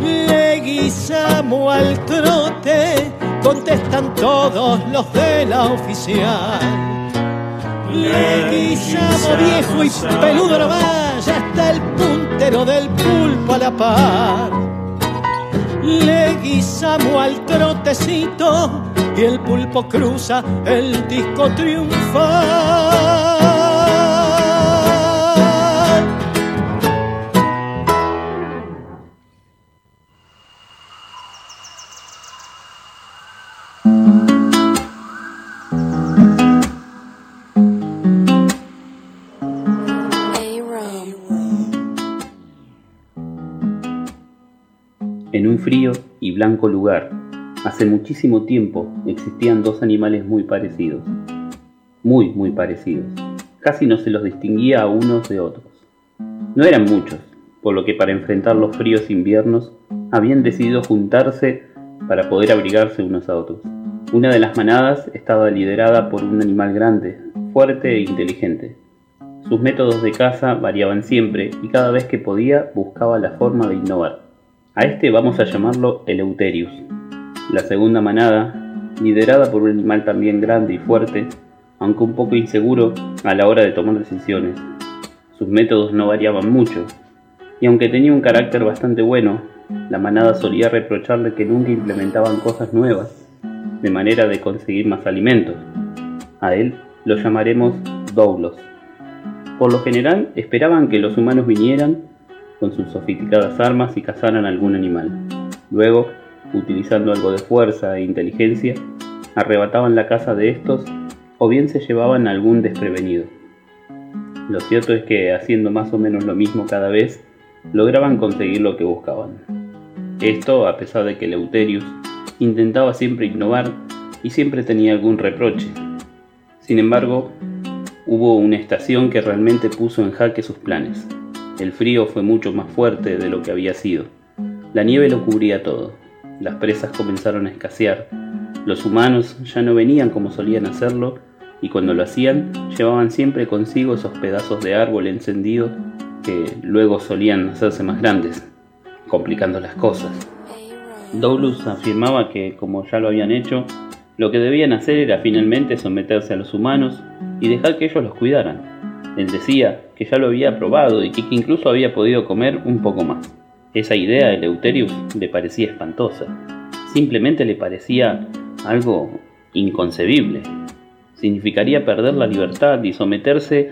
Le guisamos al trote, contestan todos los de la oficial le guisamos viejo y peludo nomás, ya está el puntero del pulpo a la par. Le guisamos al trotecito y el pulpo cruza el disco triunfal. Frío y blanco lugar, hace muchísimo tiempo existían dos animales muy parecidos. Muy, muy parecidos. Casi no se los distinguía a unos de otros. No eran muchos, por lo que para enfrentar los fríos inviernos habían decidido juntarse para poder abrigarse unos a otros. Una de las manadas estaba liderada por un animal grande, fuerte e inteligente. Sus métodos de caza variaban siempre y cada vez que podía buscaba la forma de innovar. A este vamos a llamarlo Eleuterius. La segunda manada, liderada por un animal también grande y fuerte, aunque un poco inseguro a la hora de tomar decisiones. Sus métodos no variaban mucho, y aunque tenía un carácter bastante bueno, la manada solía reprocharle que nunca implementaban cosas nuevas de manera de conseguir más alimentos. A él lo llamaremos Doulos. Por lo general esperaban que los humanos vinieran con sus sofisticadas armas y cazaran algún animal. Luego, utilizando algo de fuerza e inteligencia, arrebataban la caza de estos o bien se llevaban algún desprevenido. Lo cierto es que haciendo más o menos lo mismo cada vez, lograban conseguir lo que buscaban. Esto a pesar de que Leuterius intentaba siempre innovar y siempre tenía algún reproche. Sin embargo, hubo una estación que realmente puso en jaque sus planes. El frío fue mucho más fuerte de lo que había sido. La nieve lo cubría todo. Las presas comenzaron a escasear. Los humanos ya no venían como solían hacerlo y cuando lo hacían llevaban siempre consigo esos pedazos de árbol encendido que luego solían hacerse más grandes, complicando las cosas. Doulus afirmaba que, como ya lo habían hecho, lo que debían hacer era finalmente someterse a los humanos y dejar que ellos los cuidaran. Él decía que ya lo había probado y que incluso había podido comer un poco más. Esa idea de Eleuterius le parecía espantosa. Simplemente le parecía algo inconcebible. Significaría perder la libertad y someterse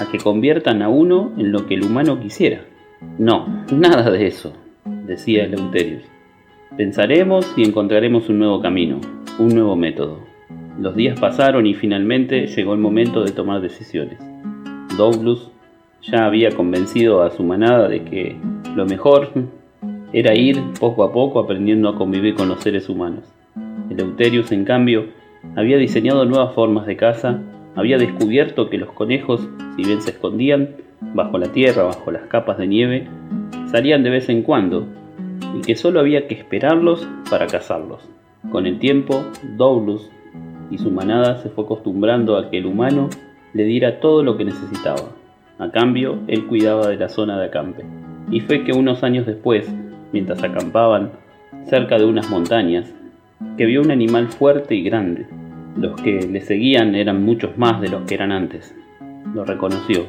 a que conviertan a uno en lo que el humano quisiera. No, nada de eso, decía Eleuterius. Pensaremos y encontraremos un nuevo camino, un nuevo método. Los días pasaron y finalmente llegó el momento de tomar decisiones. Douglas ya había convencido a su manada de que lo mejor era ir poco a poco aprendiendo a convivir con los seres humanos. Eleuterius, en cambio, había diseñado nuevas formas de caza, había descubierto que los conejos, si bien se escondían bajo la tierra, bajo las capas de nieve, salían de vez en cuando y que solo había que esperarlos para cazarlos. Con el tiempo, Doulus y su manada se fue acostumbrando a que el humano le diera todo lo que necesitaba. A cambio, él cuidaba de la zona de acampe. Y fue que unos años después, mientras acampaban cerca de unas montañas, que vio un animal fuerte y grande. Los que le seguían eran muchos más de los que eran antes. Lo reconoció.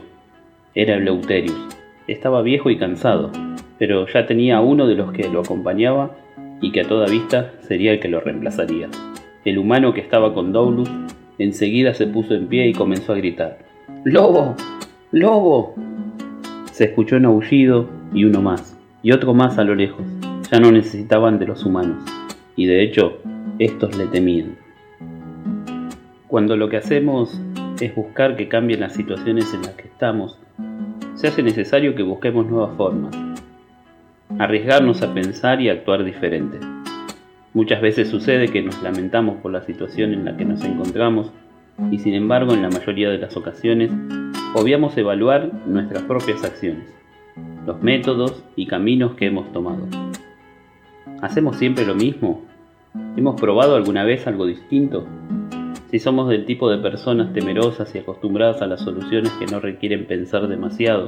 Era Eleuterius. Estaba viejo y cansado, pero ya tenía uno de los que lo acompañaba y que a toda vista sería el que lo reemplazaría. El humano que estaba con Doulus enseguida se puso en pie y comenzó a gritar. ¡Lobo! ¡Lobo! Se escuchó un aullido y uno más, y otro más a lo lejos. Ya no necesitaban de los humanos, y de hecho, estos le temían. Cuando lo que hacemos es buscar que cambien las situaciones en las que estamos, se hace necesario que busquemos nuevas formas, arriesgarnos a pensar y actuar diferente. Muchas veces sucede que nos lamentamos por la situación en la que nos encontramos y sin embargo en la mayoría de las ocasiones obviamos evaluar nuestras propias acciones, los métodos y caminos que hemos tomado. ¿Hacemos siempre lo mismo? ¿Hemos probado alguna vez algo distinto? Si somos del tipo de personas temerosas y acostumbradas a las soluciones que no requieren pensar demasiado,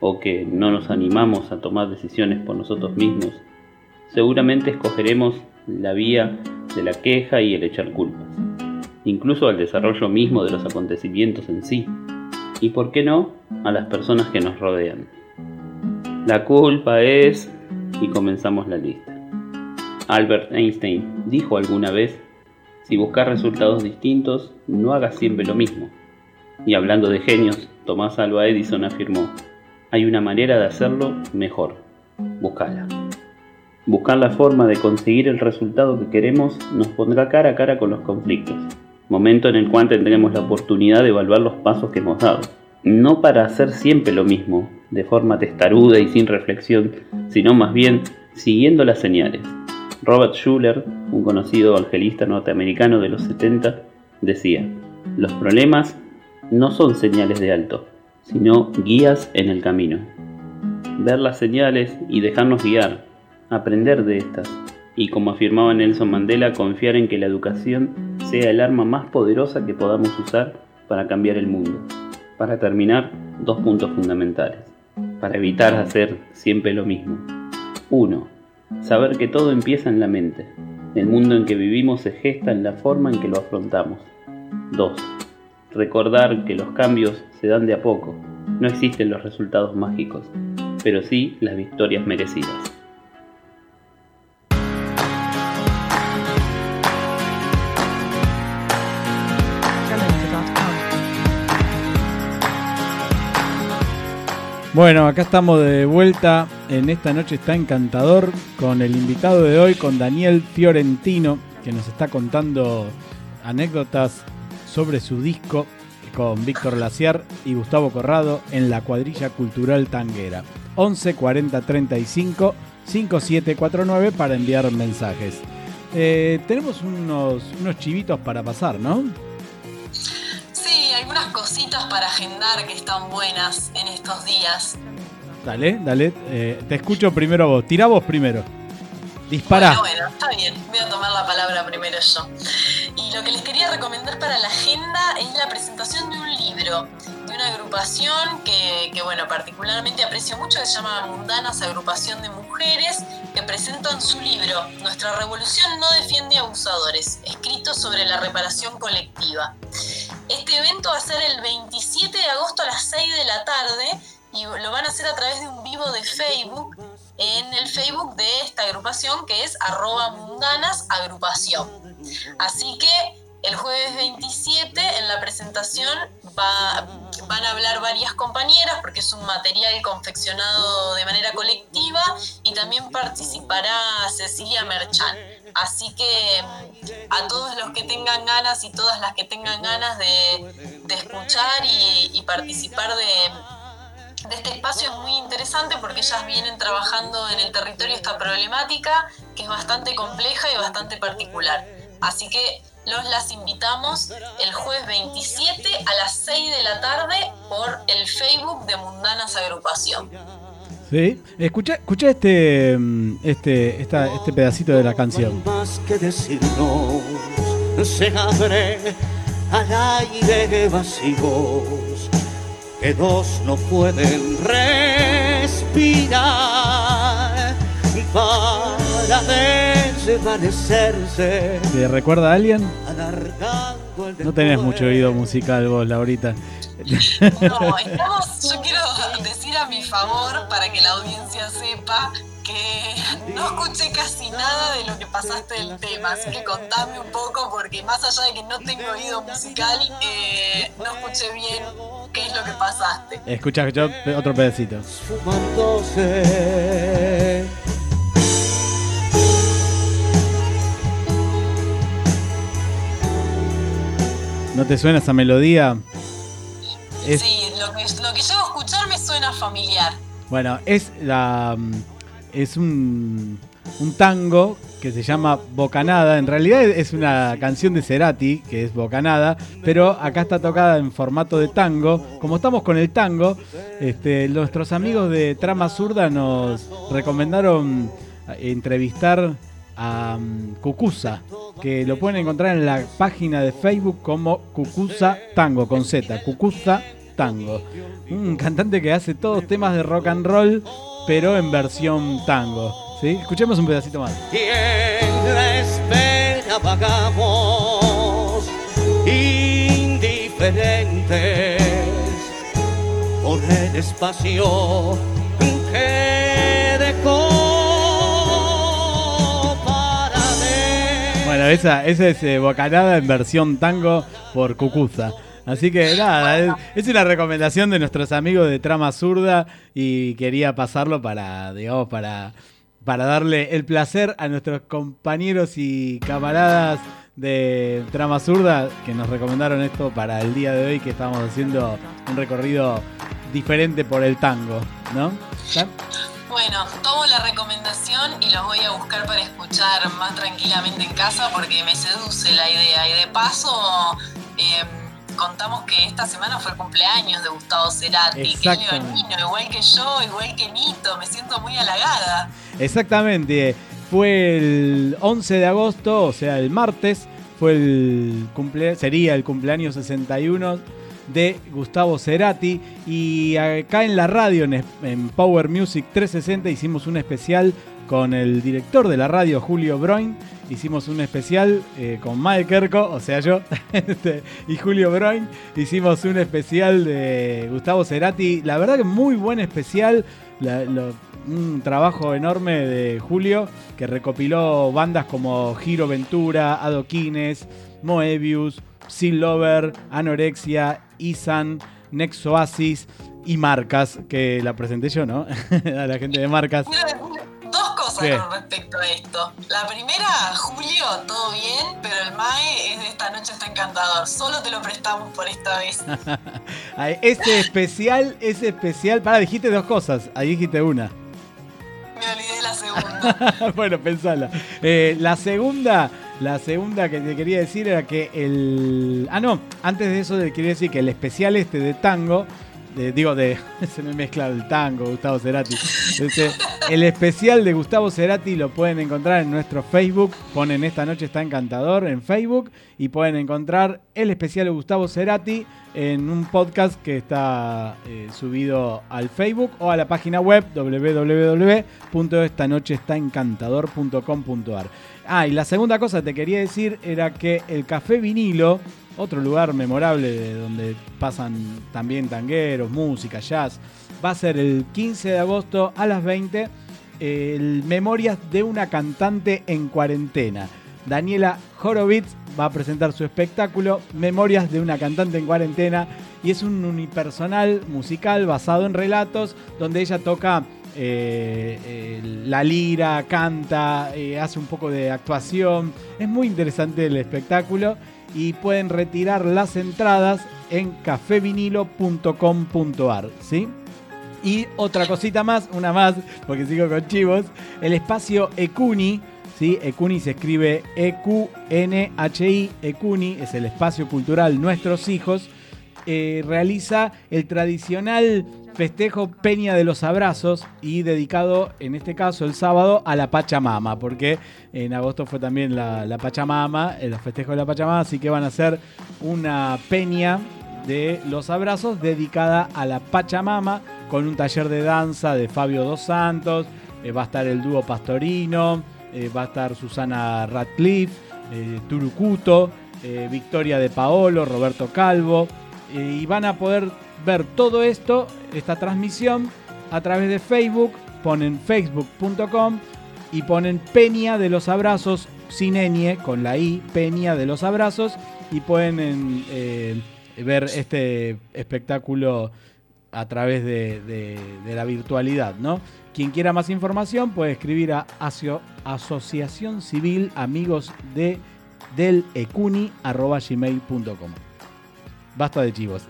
o que no nos animamos a tomar decisiones por nosotros mismos, seguramente escogeremos la vía de la queja y el echar culpas, incluso al desarrollo mismo de los acontecimientos en sí, y por qué no, a las personas que nos rodean. La culpa es... y comenzamos la lista. Albert Einstein dijo alguna vez, si buscas resultados distintos, no hagas siempre lo mismo. Y hablando de genios, Tomás Alva Edison afirmó, hay una manera de hacerlo mejor. Buscala. Buscar la forma de conseguir el resultado que queremos nos pondrá cara a cara con los conflictos, momento en el cual tendremos la oportunidad de evaluar los pasos que hemos dado. No para hacer siempre lo mismo, de forma testaruda y sin reflexión, sino más bien Siguiendo las señales. Robert Schuller, un conocido angelista norteamericano de los 70, decía, los problemas no son señales de alto, sino guías en el camino. Ver las señales y dejarnos guiar, aprender de estas, y como afirmaba Nelson Mandela, confiar en que la educación sea el arma más poderosa que podamos usar para cambiar el mundo. Para terminar, dos puntos fundamentales, para evitar hacer siempre lo mismo. 1. Saber que todo empieza en la mente. El mundo en que vivimos se gesta en la forma en que lo afrontamos. 2. Recordar que los cambios se dan de a poco. No existen los resultados mágicos, pero sí las victorias merecidas. Bueno, acá estamos de vuelta en esta noche está encantador con el invitado de hoy, con Daniel Fiorentino, que nos está contando anécdotas sobre su disco con Víctor Laciar y Gustavo Corrado en la cuadrilla cultural tanguera. 11 40 35 5749 para enviar mensajes. Eh, tenemos unos, unos chivitos para pasar, ¿no? Cositas para agendar que están buenas en estos días. Dale, dale. eh, te escucho primero a vos. Tira vos primero. Dispara. Bueno, bueno, está bien. Voy a tomar la palabra primero yo. Y lo que les quería recomendar para la agenda es la presentación de un libro de una agrupación que, que, bueno, particularmente aprecio mucho, que se llama Mundanas Agrupación de Mujeres, que presentan su libro Nuestra Revolución no defiende abusadores, escrito sobre la reparación colectiva. Este evento va a ser el 27 de agosto a las 6 de la tarde y lo van a hacer a través de un vivo de Facebook en el Facebook de esta agrupación que es arroba mundanas agrupación. Así que el jueves 27 en la presentación va, van a hablar varias compañeras porque es un material confeccionado de manera colectiva y también participará Cecilia Merchan. Así que a todos los que tengan ganas y todas las que tengan ganas de, escuchar y, participar de este espacio es muy interesante porque ellas vienen trabajando en el territorio esta problemática que es bastante compleja y bastante particular. Así que los las invitamos el jueves 27 a las 6 de la tarde por el Facebook de Mundanas Agrupación. Sí. Escucha, escucha este, mm, este, esta- este pedacito de la canción. más que decirnos, se abre al aire vacíos que dos no pueden respirar para desvanecerse. ¿Te recuerda a alguien? No tenés mucho oído musical vos, Laurita. No, estamos, yo quiero decir a mi favor para que la audiencia sepa que no escuché casi nada de lo que pasaste del tema, así que contame un poco porque más allá de que no tengo oído musical, eh, no escuché bien qué es lo que pasaste. Escucha yo otro pedacito. ¿No te suena esa melodía? Es, Sí, lo que, lo que llego a escuchar me suena familiar. Bueno, es la mm, es un, un tango que se llama Bocanada. En realidad es una canción de Cerati, que es Bocanada, pero acá está tocada en formato de tango. Como estamos con el tango, este, nuestros amigos de Trama Zurda nos recomendaron entrevistar a mm, Cucusa, que lo pueden encontrar en la página de Facebook como Cucusa Tango, con Z, Cucusa Tango. Un cantante que hace todos temas de rock and roll, pero en versión tango. ¿sí? Escuchemos un pedacito más. Indiferentes, por el espacio Bueno, esa, esa es eh, Bocanada en versión tango por Cucuza. Así que nada, es, es una recomendación de nuestros amigos de Trama Zurda y quería pasarlo para, digamos, para, para darle el placer a nuestros compañeros y camaradas de Trama Zurda que nos recomendaron esto para el día de hoy que estamos haciendo un recorrido diferente por el tango, ¿no? ¿Está? Bueno, tomo la recomendación y los voy a buscar para escuchar más tranquilamente en casa porque me seduce la idea. Y de paso, eh, contamos que esta semana fue el cumpleaños de Gustavo Cerati, que es leonino, igual que yo, igual que Nito. Me siento muy halagada. Exactamente. Fue el 11 de agosto, o sea, el martes, fue el cumple sería el cumpleaños 61 de Gustavo Cerati. Y acá en la radio, en, Power Music 360, hicimos un especial con el director de la radio, Julio Broin. Hicimos un especial eh, con Mae Kerko, o sea, yo, este, y Julio Broin. Hicimos un especial de Gustavo Cerati. La verdad que muy buen especial. Un trabajo enorme de Julio que recopiló bandas como Giro Ventura, Adoquines, Moebius, Sin Lover, Anorexia, Isan, Next Oasis y Marcas, que la presenté yo, ¿no? A la gente de Marcas. Dos cosas ¿Qué? con respecto a esto. La primera, Julio, todo bien, pero el MAE es de esta noche está encantador. Solo te lo prestamos por esta vez. Ese especial, ese especial. Para, dijiste dos cosas. Ahí dijiste una. Me olvidé la segunda. bueno, pensala. Eh, la segunda, la segunda que te quería decir era que el. Ah, no, antes de eso te quería decir que el especial este de tango. de- digo, de. Se me mezcla el tango, Gustavo Cerati. Este, el especial de Gustavo Cerati lo pueden encontrar en nuestro Facebook. Ponen Esta Noche está encantador en Facebook. Y pueden encontrar el especial de Gustavo Cerati en un podcast que está eh, subido al Facebook o a la página web www.estanochestaencantador.com.ar. Ah, y la segunda cosa que te quería decir era que el Café Vinilo, otro lugar memorable de donde pasan también tangueros, música, jazz, va a ser el 15 de agosto a las 20 el Memorias de una cantante en cuarentena. Daniela Horowitz va a presentar su espectáculo Memorias de una cantante en cuarentena y es un unipersonal musical basado en relatos donde ella toca eh, eh, la lira, canta, eh, hace un poco de actuación. Es muy interesante el espectáculo y pueden retirar las entradas en cafevinilo.com.ar, ¿sí? Y otra cosita más, una más, porque sigo con chivos. El espacio Ecuni, ¿sí? Ecuni se escribe E-Q-N-H-I. Ecuni es el espacio cultural Nuestros Hijos. Eh, realiza el tradicional festejo Peña de los Abrazos y dedicado, en este caso, el sábado a la Pachamama, porque en agosto fue también la, la Pachamama, el festejo de la Pachamama, así que van a hacer una peña de los abrazos dedicada a la Pachamama con un taller de danza de Fabio Dos Santos, eh, va a estar el dúo Pastorino, eh, va a estar Susana Radcliffe, eh, Turucuto, eh, Victoria de Paolo, Roberto Calvo, eh, y van a poder ver todo esto, esta transmisión, a través de Facebook, ponen facebook.com y ponen Peña de los Abrazos, sin ñ, con la I, Peña de los Abrazos, y pueden en, eh, ver este espectáculo a través de, la virtualidad, ¿no? Quien quiera más información puede escribir a aso- Asociación Civil Amigos de del Ecuni arroba gmail.com. Basta de chivos.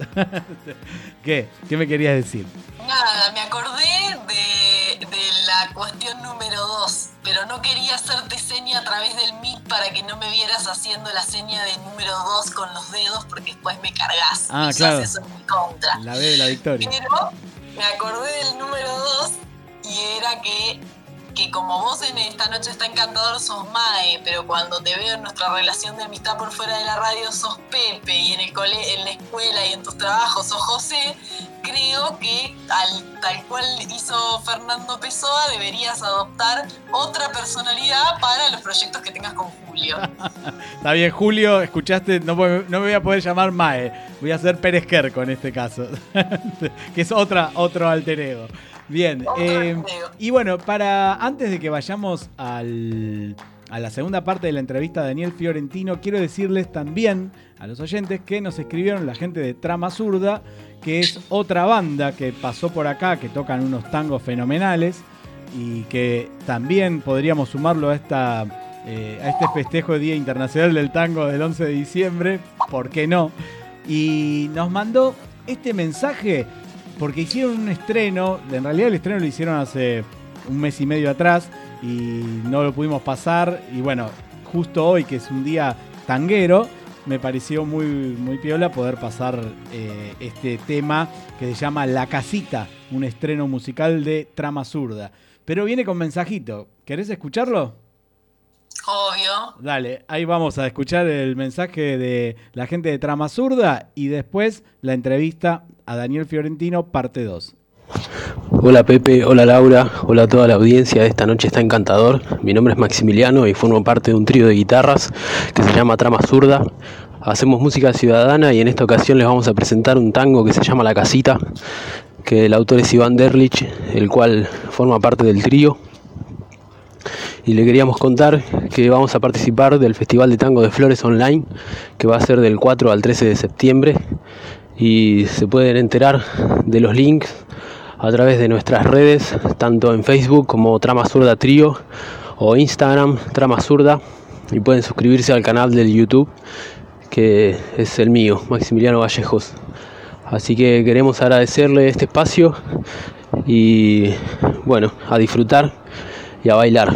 ¿Qué? ¿Qué me querías decir? Nada, me acordé de, de la cuestión número dos, pero no quería hacerte seña a través del Meet para que no me vieras haciendo la seña de número dos con los dedos porque después me cargas. Ah, y claro. eso en mi contra. La B de la victoria. Pero me acordé del número dos y era que, que como vos en esta noche está encantador sos Mae, pero cuando te veo en nuestra relación de amistad por fuera de la radio sos Pepe y en el cole, en la escuela y en tus trabajos sos José, creo que al, tal cual hizo Fernando Pessoa deberías adoptar otra personalidad para los proyectos que tengas con Julio. Está bien, Julio, escuchaste, no, no me voy a poder llamar Mae, voy a ser Pérez Kerco en este caso, que es otra, otro alter ego. Bien, eh, y bueno, para antes de que vayamos al, a la segunda parte de la entrevista a Daniel Fiorentino, quiero decirles también a los oyentes que nos escribieron la gente de Trama Zurda, que es otra banda que pasó por acá, que tocan unos tangos fenomenales y que también podríamos sumarlo a esta eh, a este festejo de Día Internacional del Tango del 11 de diciembre, ¿por qué no? Y nos mandó este mensaje porque hicieron un estreno, en realidad el estreno lo hicieron hace un mes y medio atrás y no lo pudimos pasar. Y bueno, justo hoy, que es un día tanguero, me pareció muy, muy piola poder pasar eh, este tema que se llama La Casita, un estreno musical de Trama Zurda. Pero viene con mensajito. ¿Querés escucharlo? Obvio. Dale, ahí vamos a escuchar el mensaje de la gente de Trama Zurda y después la entrevista a Daniel Fiorentino, parte 2. Hola Pepe, hola Laura, hola a toda la audiencia de esta noche está encantador. Mi nombre es Maximiliano y formo parte de un trío de guitarras que se llama Trama Zurda. Hacemos música ciudadana y en esta ocasión les vamos a presentar un tango que se llama La Casita, que el autor es Iván Derlich, el cual forma parte del trío. Y le queríamos contar que vamos a participar del Festival de Tango de Flores Online, que va a ser del 4 al 13 de septiembre. Y se pueden enterar de los links a través de nuestras redes, tanto en Facebook como Trama Zurda Trío o Instagram Trama Zurda. Y pueden suscribirse al canal del YouTube, que es el mío, Maximiliano Vallejos. Así que queremos agradecerle este espacio y bueno, a disfrutar y a bailar.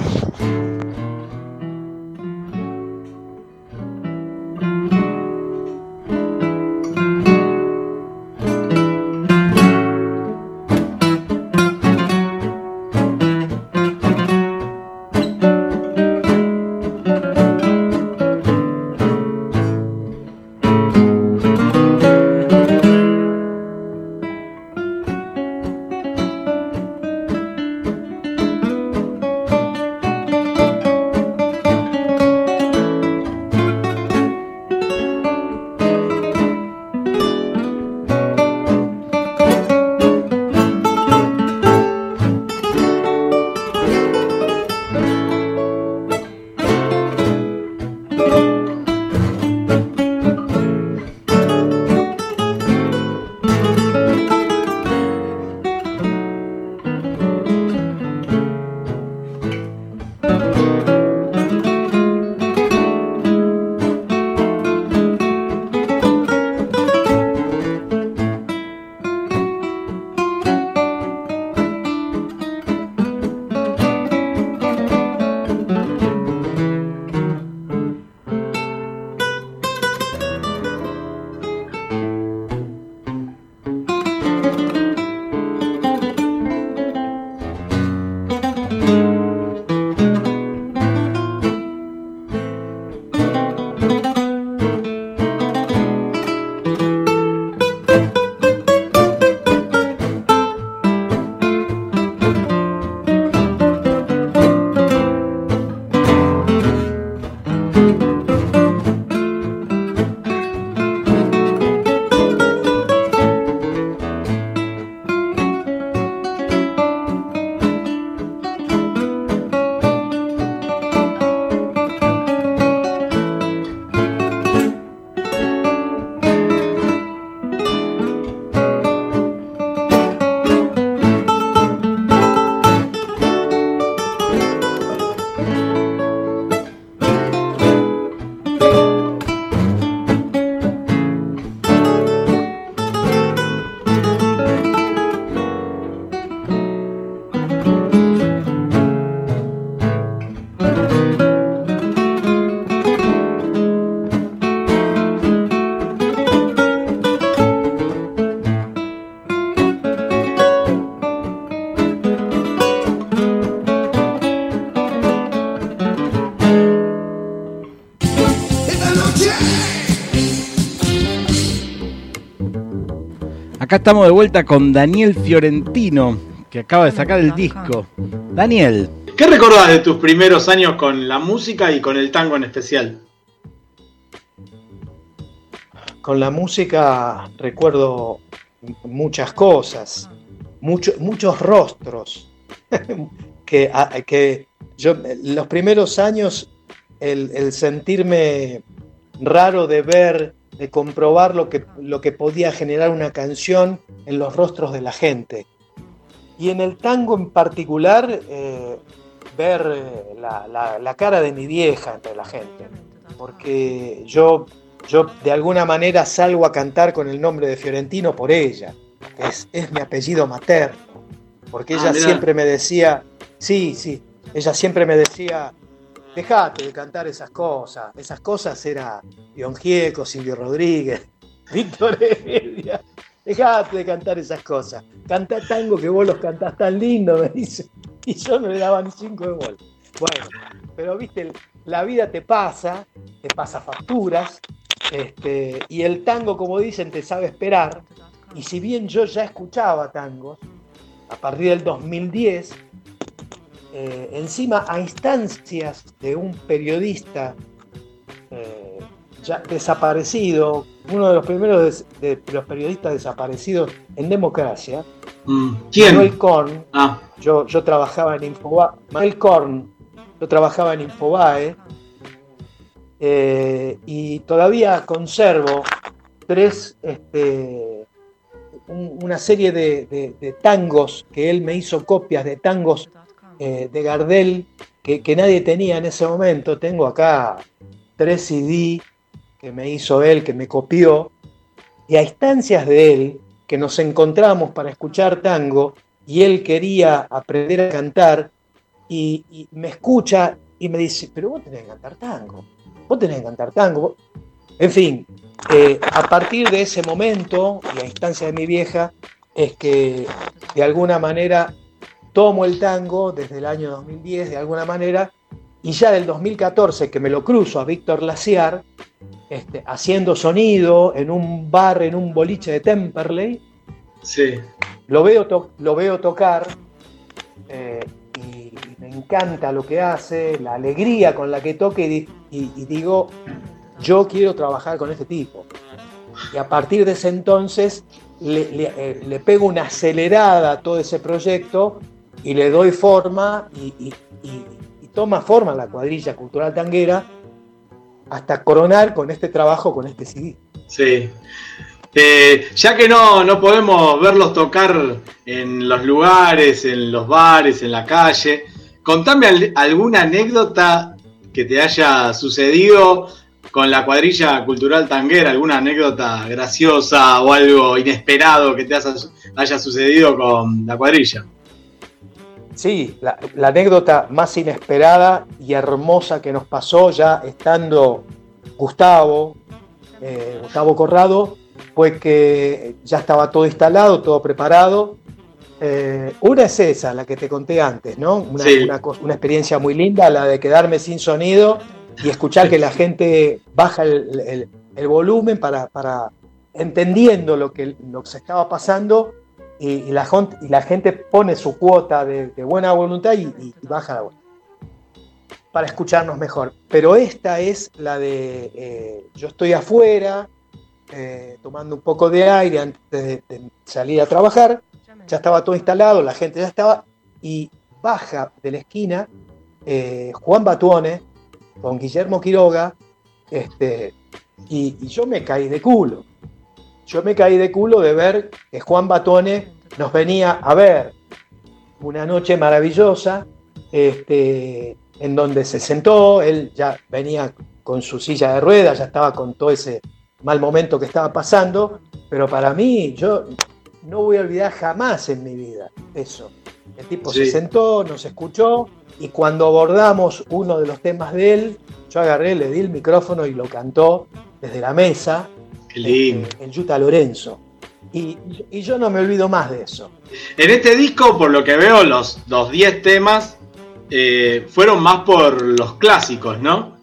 Acá estamos de vuelta con Daniel Fiorentino, que acaba de sacar el disco. Daniel. ¿Qué recordás de tus primeros años con la música y con el tango en especial? Con la música recuerdo muchas cosas, mucho- muchos rostros. que, a- que yo, los primeros años, el, el sentirme raro de ver, de comprobar lo que, lo que podía generar una canción en los rostros de la gente. Y en el tango en particular, eh, ver eh, la, la- la cara de mi vieja entre la gente. Porque yo, yo de alguna manera salgo a cantar con el nombre de Fiorentino por ella. Es, es mi apellido materno. Porque Ah, ella siempre me decía, Sí, sí. Ella siempre me decía, dejate de cantar esas cosas. Esas cosas era León Gieco, Silvio Rodríguez, Víctor Heredia. Dejate de cantar esas cosas. Canta tango que vos los cantás tan lindo, me dice. Y yo no le daba ni cinco de bola. Bueno, pero viste, la vida te pasa, te pasa facturas, este, y el tango, como dicen, te sabe esperar. Y si bien yo ya escuchaba tangos, a partir del 2010, eh, encima a instancias de un periodista eh, ya desaparecido, uno de los primeros de, de los periodistas desaparecidos en democracia, Mm. ¿Quién? Manuel Korn. Ah, Yo, yo trabajaba en Infobae. Manuel Korn. Yo trabajaba en Infobae. eh, y todavía conservo tres, este, un- una serie de, de- de tangos que él me hizo copias de tangos eh, de Gardel que, que nadie tenía en ese momento. Tengo acá tres CD que me hizo él, que me copió. Y a instancias de él, que nos encontramos para escuchar tango, y él quería aprender a cantar, y, me escucha y me dice, pero vos tenés que cantar tango, vos tenés que cantar tango. En fin, eh, a partir de ese momento, y a instancia de mi vieja, es que de alguna manera tomo el tango desde el año 2010, de alguna manera, y ya del 2014 que me lo cruzo a Víctor Laciar, este, haciendo sonido en un bar, en un boliche de Temperley, sí. lo veo, lo veo tocar eh, y, me encanta lo que hace, la alegría con la que toca y, di- y- y digo, yo quiero trabajar con este tipo. Y a partir de ese entonces le, le- eh, le pego una acelerada a todo ese proyecto y le doy forma y, toma forma la cuadrilla cultural tanguera hasta coronar con este trabajo, con este CD. Sí. Eh, ya que no, no podemos verlos tocar en los lugares, en los bares, en la calle, contame al- alguna anécdota que te haya sucedido con la cuadrilla cultural tanguera, alguna anécdota graciosa o algo inesperado que te haya, haya sucedido con la cuadrilla. Sí, la, la anécdota más inesperada y hermosa que nos pasó ya estando Gustavo, eh, Gustavo Corrado, fue que ya estaba todo instalado, todo preparado. Eh, una es esa, la que te conté antes, ¿no? Una, Sí. una experiencia muy linda, la de quedarme sin sonido y escuchar que la gente baja el, el- el volumen para, para entendiendo lo que, lo que se estaba pasando y, y la, jon- y la gente pone su cuota de, de buena voluntad y, baja la voz para escucharnos mejor. Pero esta es la de eh, yo estoy afuera, eh, tomando un poco de aire antes de, de salir a trabajar, ya estaba todo instalado, la gente ya estaba, y baja de la esquina eh, Juan Batuone con Guillermo Quiroga, este, y, y yo me caí de culo. Yo me caí de culo de ver que Juan Batone nos venía a ver una noche maravillosa, este, en donde se sentó, él ya venía con su silla de ruedas, ya estaba con todo ese mal momento que estaba pasando, pero para mí yo no voy a olvidar jamás en mi vida eso. El tipo se sentó, nos escuchó y cuando abordamos uno de los temas de él, yo agarré, le di el micrófono y lo cantó desde la mesa lindo. el Yuta Lorenzo. Y, y yo no me olvido más de eso. En este disco, por lo que veo, los, los 10 temas eh, fueron más por los clásicos, ¿no?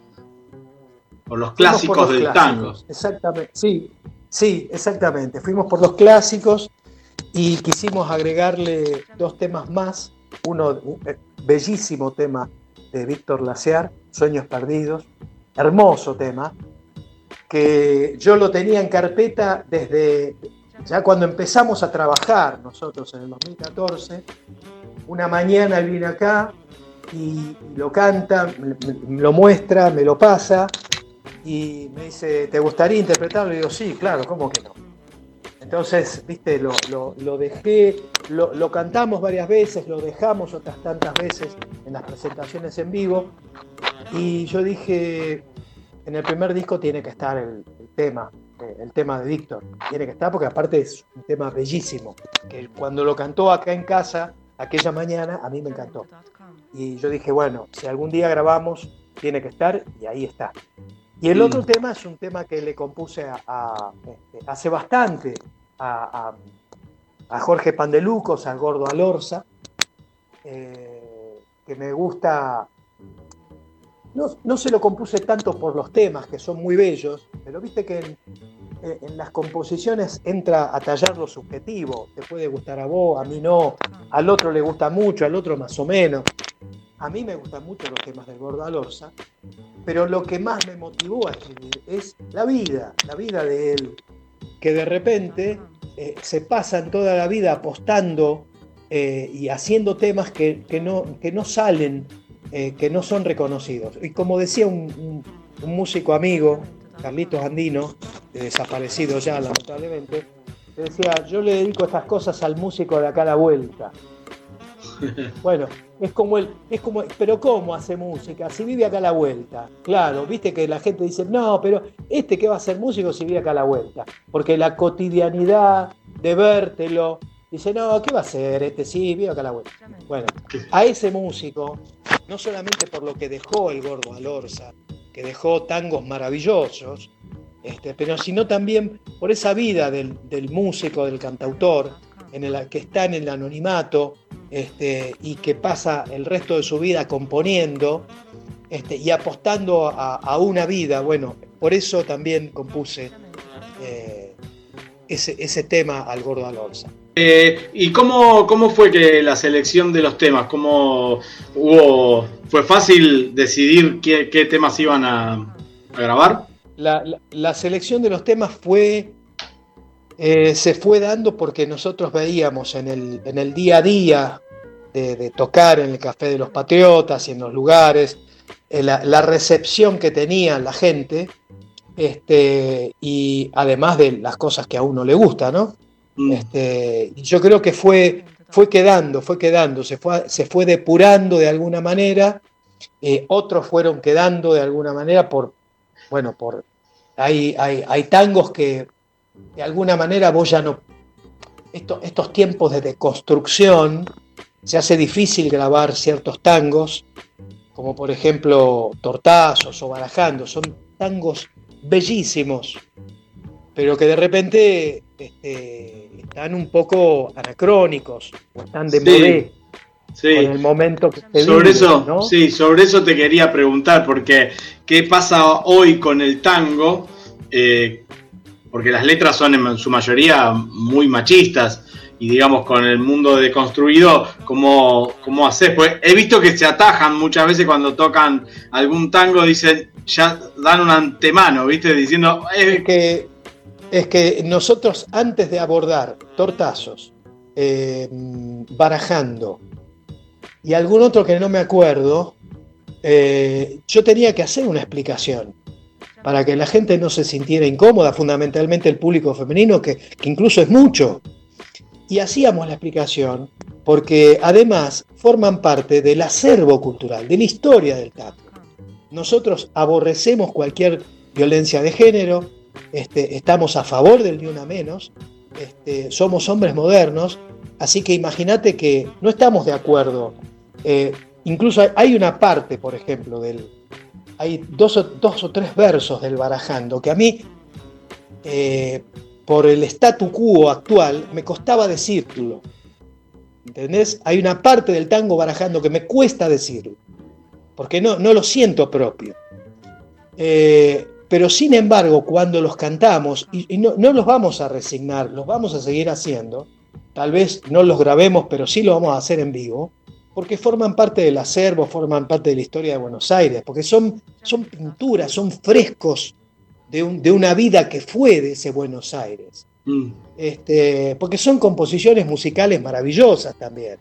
Por los clásicos por los del tango. Exactamente, sí, sí, exactamente. Fuimos por los clásicos y quisimos agregarle dos temas más. Uno, un eh, bellísimo tema de Víctor Lacear, Sueños Perdidos, hermoso tema, que yo lo tenía en carpeta desde ya cuando empezamos a trabajar nosotros en el 2014. Una mañana él viene acá y lo canta, lo muestra, me lo pasa y me dice, ¿te gustaría interpretarlo? Y digo, sí, claro, ¿cómo que no? Entonces, viste, lo, lo- lo dejé, lo, lo cantamos varias veces, lo dejamos otras tantas veces en las presentaciones en vivo. Y yo dije, en el primer disco tiene que estar el, el tema, eh, el tema de Víctor. Tiene que estar porque aparte es un tema bellísimo. Que cuando lo cantó acá en casa, aquella mañana, a mí me encantó. y yo dije, bueno, si algún día grabamos, tiene que estar, y ahí está. Y el Mm. otro tema es un tema que le compuse a, a, este, hace bastante a, a- a Jorge Pandelucos, al Gordo Alorza, eh, que me gusta. No, no se lo compuse tanto por los temas, que son muy bellos, pero viste que en, eh, en las composiciones entra a tallar lo subjetivo. Te puede gustar a vos, a mí no, al otro le gusta mucho, al otro más o menos. A mí me gustan mucho los temas del Gordo Alorza, pero lo que más me motivó a escribir es la vida, la vida de él, que de repente eh, se pasan toda la vida apostando eh, y haciendo temas que, que no, que no salen, eh, que no son reconocidos. Y como decía un, un- un músico amigo, Carlitos Andino, desaparecido ya lamentablemente, decía, yo le dedico estas cosas al músico de acá a la vuelta. Bueno, es como el, es como, pero ¿cómo hace música? Si vive acá a la vuelta. Claro, viste que la gente dice, no, pero este que va a ser músico si vive acá a la vuelta. Porque la cotidianidad de vértelo, dice, no, ¿qué va a hacer? Este sí, vive acá la vuelta. Bueno, a ese músico, no solamente por lo que dejó el gordo Alorza, que dejó tangos maravillosos, este, pero sino también por esa vida del, del músico, del cantautor, en el que está en el anonimato este, y que pasa el resto de su vida componiendo este, y apostando a, a una vida. Bueno, por eso también compuse eh, ese, ese tema al Gordo Alonso. Eh, ¿Y cómo, cómo fue que la selección de los temas? ¿Cómo hubo, fue fácil decidir qué, qué temas iban a, grabar? La, la- selección de los temas fue eh, se fue dando porque nosotros veíamos en el, en el día a día de, de tocar en el Café de los Patriotas y en los lugares, eh, la, la recepción que tenía la gente, este, y además de las cosas que a uno le gusta, ¿no? Este, yo creo que fue, fue quedando, fue quedando, se fue, se fue depurando de alguna manera, eh, otros fueron quedando de alguna manera por, bueno, por, hay, hay, hay tangos que de alguna manera vos ya no, esto- estos tiempos de deconstrucción, se hace difícil grabar ciertos tangos, como por ejemplo Tortazos o Barajando, son tangos bellísimos, pero que de repente este, están un poco anacrónicos, o están de Sí, modé sí. con el momento que se Sobre vive, eso, ¿no? sí, sobre eso te quería preguntar, porque ¿qué pasa hoy con el tango? Eh, porque las letras son en su mayoría muy machistas y digamos con el mundo deconstruido, ¿cómo, cómo haces? Pues he visto que se atajan muchas veces cuando tocan algún tango, dicen, ya dan un antemano, ¿viste? Diciendo, eh, Es que, es que nosotros antes de abordar tortazos, eh, barajando y algún otro que no me acuerdo, eh, yo tenía que hacer una explicación para que la gente no se sintiera incómoda, fundamentalmente el público femenino, que, que incluso es mucho. Y hacíamos la explicación porque además forman parte del acervo cultural, de la historia del tango. Nosotros aborrecemos cualquier violencia de género, este, estamos a favor del ni una menos, este, somos hombres modernos, así que imagínate que no estamos de acuerdo. Eh, incluso hay, una parte, por ejemplo, del, hay dos o, dos o tres versos del Barajando que a mí, eh, por el statu quo actual, me costaba decirlo. ¿Entendés? Hay una parte del tango Barajando que me cuesta decirlo, porque no, no lo siento propio. Eh, pero sin embargo, cuando los cantamos, y, y no, no los vamos a resignar, los vamos a seguir haciendo, tal vez no los grabemos, pero sí lo vamos a hacer en vivo, porque forman parte del acervo, forman parte de la historia de Buenos Aires, porque son, son pinturas, son frescos de, un- de una vida que fue de ese Buenos Aires. mm, Este, porque son composiciones musicales maravillosas también.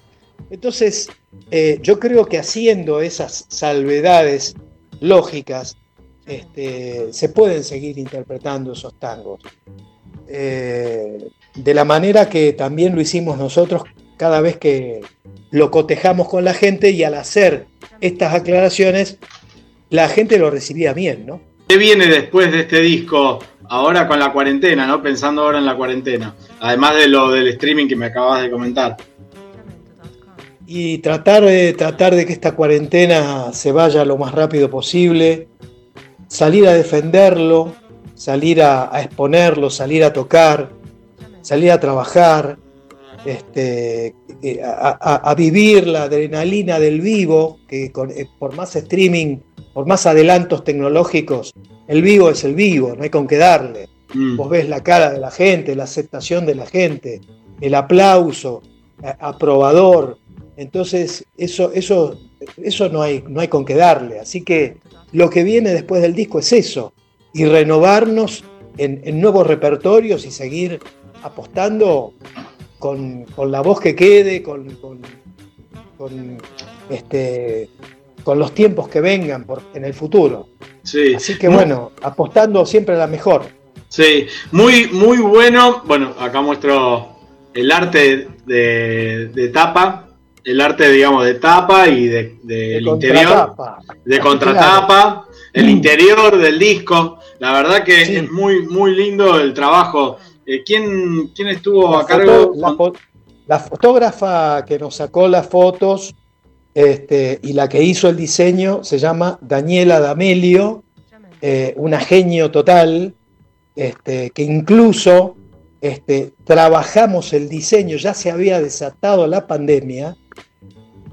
Entonces, eh, yo creo que haciendo esas salvedades lógicas, este, se pueden seguir interpretando esos tangos. Eh, de la manera que también lo hicimos nosotros cada vez que lo cotejamos con la gente y al hacer estas aclaraciones, la gente lo recibía bien, ¿no? ¿qué viene después de este disco? Ahora con la cuarentena, ¿no? Pensando ahora en la cuarentena. Además de lo del streaming que me acabas de comentar. y tratar de, tratar de que esta cuarentena se vaya lo más rápido posible, salir a defenderlo, salir a, a exponerlo, salir a tocar, salir a trabajar, este, eh, a, a- a vivir la adrenalina del vivo, que con- eh, por más streaming, por más adelantos tecnológicos, el vivo es el vivo, no hay con qué darle. Mm. Vos ves la cara de la gente, la aceptación de la gente, el aplauso, a- aprobador. Entonces, eso, eso, eso no, hay, no hay con qué darle. Así que lo que viene después del disco es eso, y renovarnos en, en nuevos repertorios y seguir apostando con, con la voz que quede, con, con- con, este, con los tiempos que vengan por, en el futuro. Sí. Así que bueno, apostando siempre a la mejor. Sí, muy, muy bueno. Bueno, acá muestro el arte de, de tapa, el arte, digamos, de tapa y de, del interior, Contratapa. de contratapa, el interior del disco. La verdad que es muy, muy lindo el trabajo. Eh, ¿quién, ¿Quién estuvo La a cargo? foto- la, fo- la fotógrafa que nos sacó las fotos este, y la que hizo el diseño se llama Daniela D'Amelio, eh, una genio total, este, que incluso este, trabajamos el diseño, ya se había desatado la pandemia,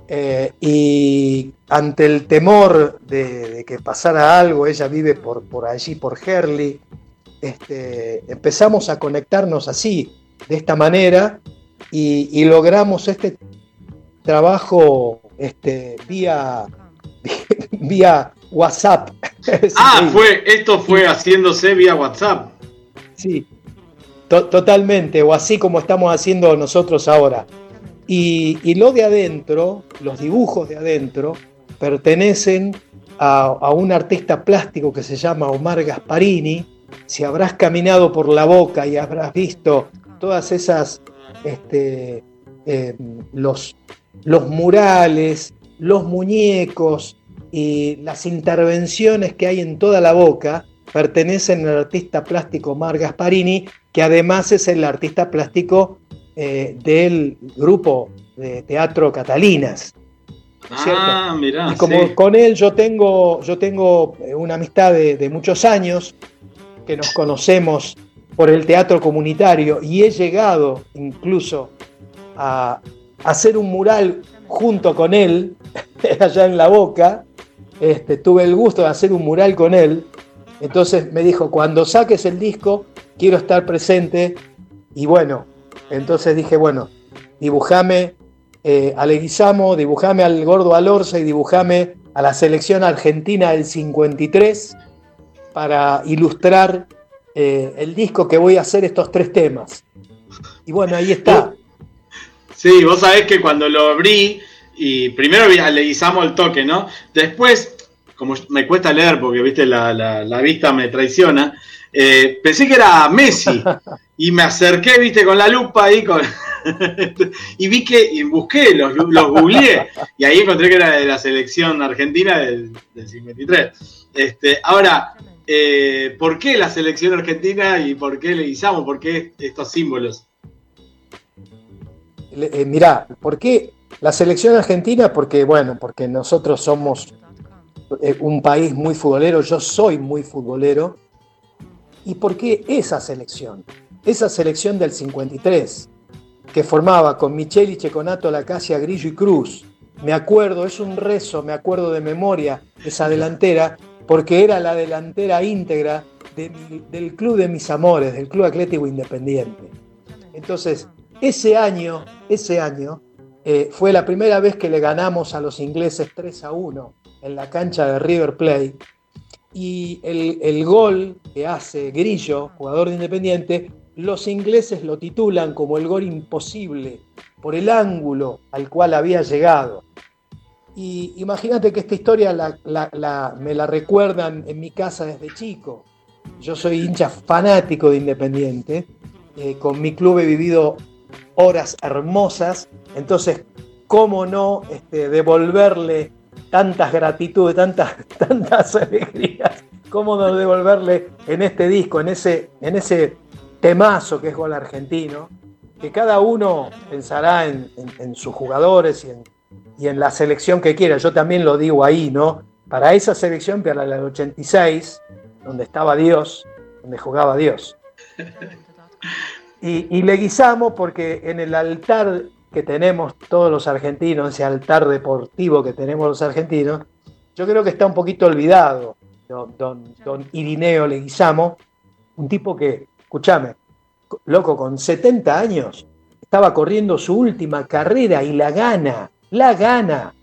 eh, y ante el temor de, de que pasara algo, ella vive por, por allí, por Herley, este, empezamos a conectarnos así, de esta manera, y, y logramos este trabajo este, vía, vía WhatsApp. Ah, fue, esto fue haciéndose vía WhatsApp. Sí, to- totalmente, o así como estamos haciendo nosotros ahora. Y, lo de adentro, los dibujos de adentro, pertenecen a, a un artista plástico que se llama Omar Gasparini. Si habrás caminado por la boca y habrás visto todas esas, este, eh, los, los murales, los muñecos y las intervenciones que hay en toda la boca, pertenecen al artista plástico Omar Gasparini, que además es el artista plástico eh, del grupo de teatro Catalinas. ¿cierto? Ah, mirá. Y como sí. con él yo tengo, yo tengo eh, una amistad de, de muchos años, que nos conocemos por el teatro comunitario, y he llegado incluso a, a hacer un mural junto con él, allá en la boca. Este, tuve el gusto de hacer un mural con él. Entonces me dijo, cuando saques el disco, quiero estar presente. Y bueno, entonces dije, bueno, dibujame eh, a Leguizamo, dibujame al Gordo Alorza y dibujame a la selección argentina del 53 para ilustrar eh, el disco que voy a hacer estos tres temas. Y bueno, ahí está. Sí, vos sabés que cuando lo abrí, y primero vi- le guisamos el toque, ¿no? Después, como me cuesta leer porque, viste, la- la vista me traiciona, eh, pensé que era Messi. Y me acerqué, viste, con la lupa ahí, con... y vi que, y busqué, los, los googleé, y ahí encontré que era de la selección argentina del, del 53. Este, ahora, eh, ¿por qué la selección argentina y por qué le guisamos? ¿Por qué estos símbolos? Eh, mirá, ¿por qué la selección argentina? Porque, bueno, porque nosotros somos eh, un país muy futbolero, yo soy muy futbolero. ¿Y por qué esa selección? Esa selección del 53, que formaba con Micheli, Checonato, Lacasia, Grillo y Cruz. Me acuerdo, es un rezo, me acuerdo de memoria esa delantera, porque era la delantera íntegra del club de mis amores, del Club Atlético Independiente. Entonces, ese año, ese año, eh, fue la primera vez que le ganamos a los ingleses 3 a 1 en la cancha de River Plate. Y el, gol que hace Grillo, jugador de Independiente, los ingleses lo titulan como el gol imposible por el ángulo al cual había llegado. Y imagínate que esta historia me la recuerdan en mi casa desde chico. Yo soy hincha fanático de Independiente. eh, con mi club he vivido horas hermosas. Entonces, ¿cómo no este, devolverle tantas gratitudes, tantas, tantas alegrías? ¿Cómo devolverle en este disco, en ese, en ese temazo que es Gol Argentino? Que cada uno pensará en, en- en sus jugadores y en, y en la selección que quiera. Yo también lo digo ahí, ¿no? Para esa selección, para la del 86, donde estaba Dios, donde jugaba Dios. Y, y le guisamos porque en el altar que tenemos todos los argentinos, ese altar deportivo que tenemos los argentinos, yo creo que está un poquito olvidado don, don, don Irineo Leguizamo, un tipo que, escúchame, loco, con 70 años, estaba corriendo su última carrera y la gana, la gana.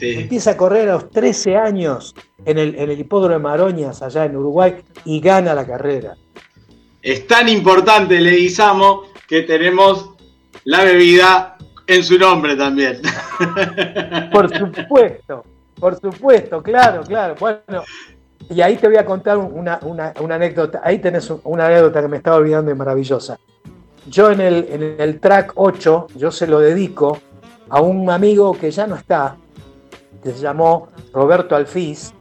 Empieza a correr a los 13 años en el, en el hipódromo de Maroñas, allá en Uruguay, y gana la carrera. Es tan importante Leguizamo que tenemos la bebida en su nombre también. Por supuesto, por supuesto, claro, claro. Bueno, y ahí te voy a contar una, anécdota. Ahí tenés un- una anécdota que me estaba olvidando y maravillosa. Yo en el, track 8, yo se lo dedico a un amigo que ya no está, que se llamó Roberto Alfiz,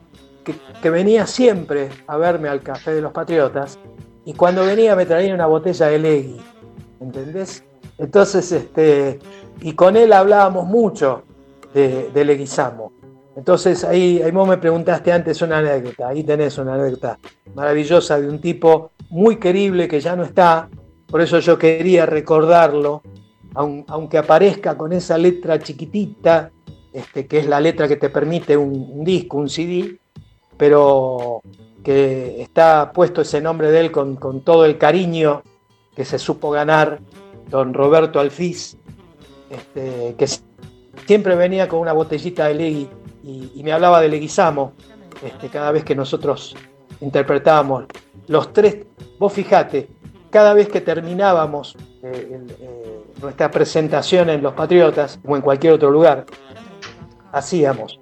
que, que venía siempre a verme al Café de los Patriotas, y cuando venía me traía una botella de Legui, ¿entendés? Entonces, este, y con él hablábamos mucho de, de Leguizamo. Entonces ahí, ahí vos me preguntaste antes una anécdota, ahí tenés una anécdota maravillosa de un tipo muy querible que ya no está, por eso yo quería recordarlo, aun- aunque aparezca con esa letra chiquitita, este, que es la letra que te permite un, un disco, un CD, pero que está puesto ese nombre de él con, con todo el cariño que se supo ganar don Roberto Alfiz, este, que siempre venía con una botellita de Legui y, me hablaba de Leguizamo este, cada vez que nosotros interpretábamos. Los tres, vos fijate, cada vez que terminábamos eh, eh, nuestra presentación en Los Patriotas o en cualquier otro lugar, hacíamos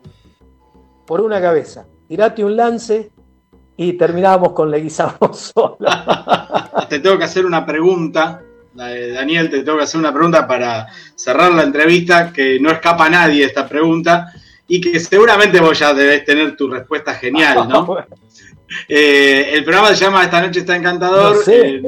por una cabeza, tirate un lance y terminábamos con Leguizamo solo. te tengo que hacer una pregunta. Daniel, te tengo que hacer una pregunta para cerrar la entrevista, que no escapa a nadie esta pregunta, y que seguramente vos ya debés tener tu respuesta genial, ¿no? Eh, el programa se llama Esta noche está encantador. No sé.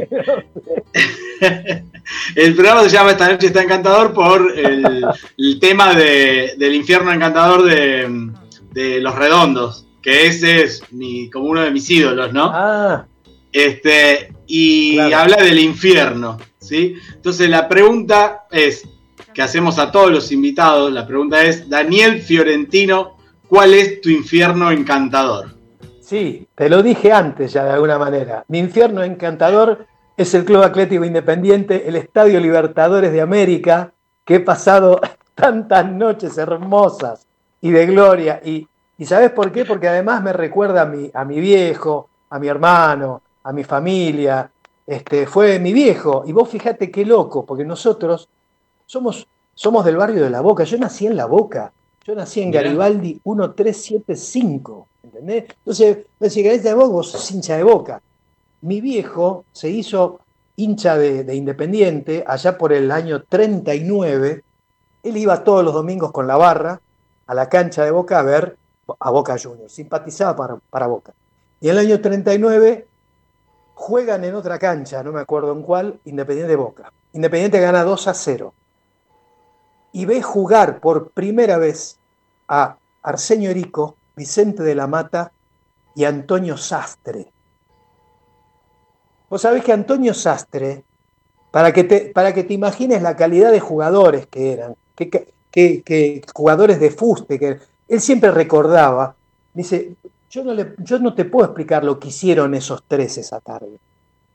eh, el programa se llama Esta noche está encantador por el, el tema de- del infierno encantador de, de Los Redondos, que ese es mi, como uno de mis ídolos, ¿no? Ah, Este, y habla del infierno, ¿sí? Entonces la pregunta es, que hacemos a todos los invitados, la pregunta es, Daniel Fiorentino, ¿cuál es tu infierno encantador? Sí, te lo dije antes ya de alguna manera. Mi infierno encantador es el Club Atlético Independiente, el Estadio Libertadores de América, que he pasado tantas noches hermosas y de gloria. Y, y ¿sabes por qué? Porque además me recuerda a mi, a mi viejo, a mi hermano, a mi familia. Este, fue mi viejo. Y vos fíjate qué loco, porque nosotros somos, somos del barrio de La Boca. Yo nací en La Boca. Yo nací en. Garibaldi 1375. ¿Entendés? Entonces, vos decís, "Garita de Boca, vos sos hincha de Boca. Mi viejo se hizo hincha de, de Independiente allá por el año 39. Él iba todos los domingos con la barra a la cancha de Boca a ver a Boca Juniors. Simpatizaba para, para Boca. Y en el año 39 juegan en otra cancha, no me acuerdo en cuál, Independiente de Boca. Independiente gana 2 a 0. Y ve jugar por primera vez a Arsenio Erico, Vicente de la Mata y Antonio Sastre. Vos sabés que Antonio Sastre, para que te, para que te imagines la calidad de jugadores que eran, que, que- jugadores de fuste, que él siempre recordaba, dice, yo no, yo no te puedo explicar lo que hicieron esos tres esa tarde.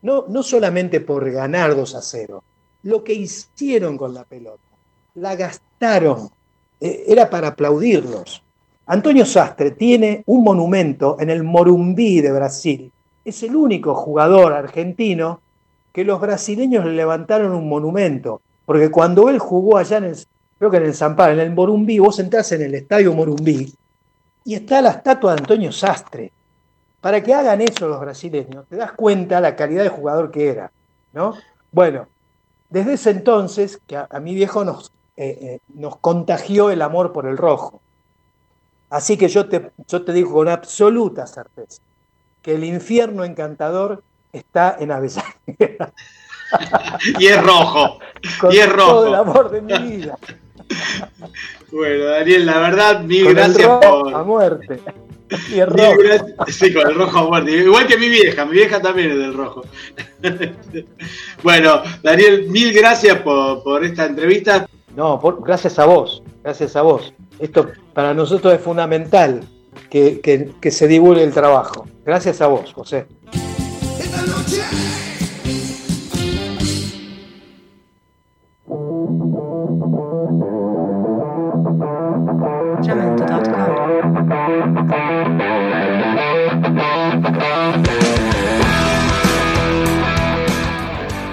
No, no solamente por ganar 2 a 0, lo que hicieron con la pelota. La gastaron. Eh, era para aplaudirlos. Antonio Sastre tiene un monumento en el Morumbí de Brasil. Es el único jugador argentino que los brasileños le levantaron un monumento. Porque cuando él jugó allá en el, creo que en el Pablo, en el Morumbí, vos entrás en el estadio Morumbí y está la estatua de Antonio Sastre. Para que hagan eso los brasileños, te das cuenta la calidad de jugador que era, ¿no? Bueno, desde ese entonces, que a, a mi viejo nos, eh, eh, nos contagió el amor por el rojo. Así que yo te, yo te digo con absoluta certeza que el infierno encantador está en Avellaneda. Y es rojo. Con y es rojo. todo el amor de mi vida. Bueno, Daniel, la verdad, mil Con el gracias rojo por. A muerte. Y el rojo. gracias- Sí, con el rojo a muerte. Igual que mi vieja, mi vieja también es del rojo. bueno, Daniel, mil gracias por, por esta entrevista. No, por- gracias a vos, gracias a vos. Esto para nosotros es fundamental que, que- que se divulgue el trabajo. Gracias a vos, José.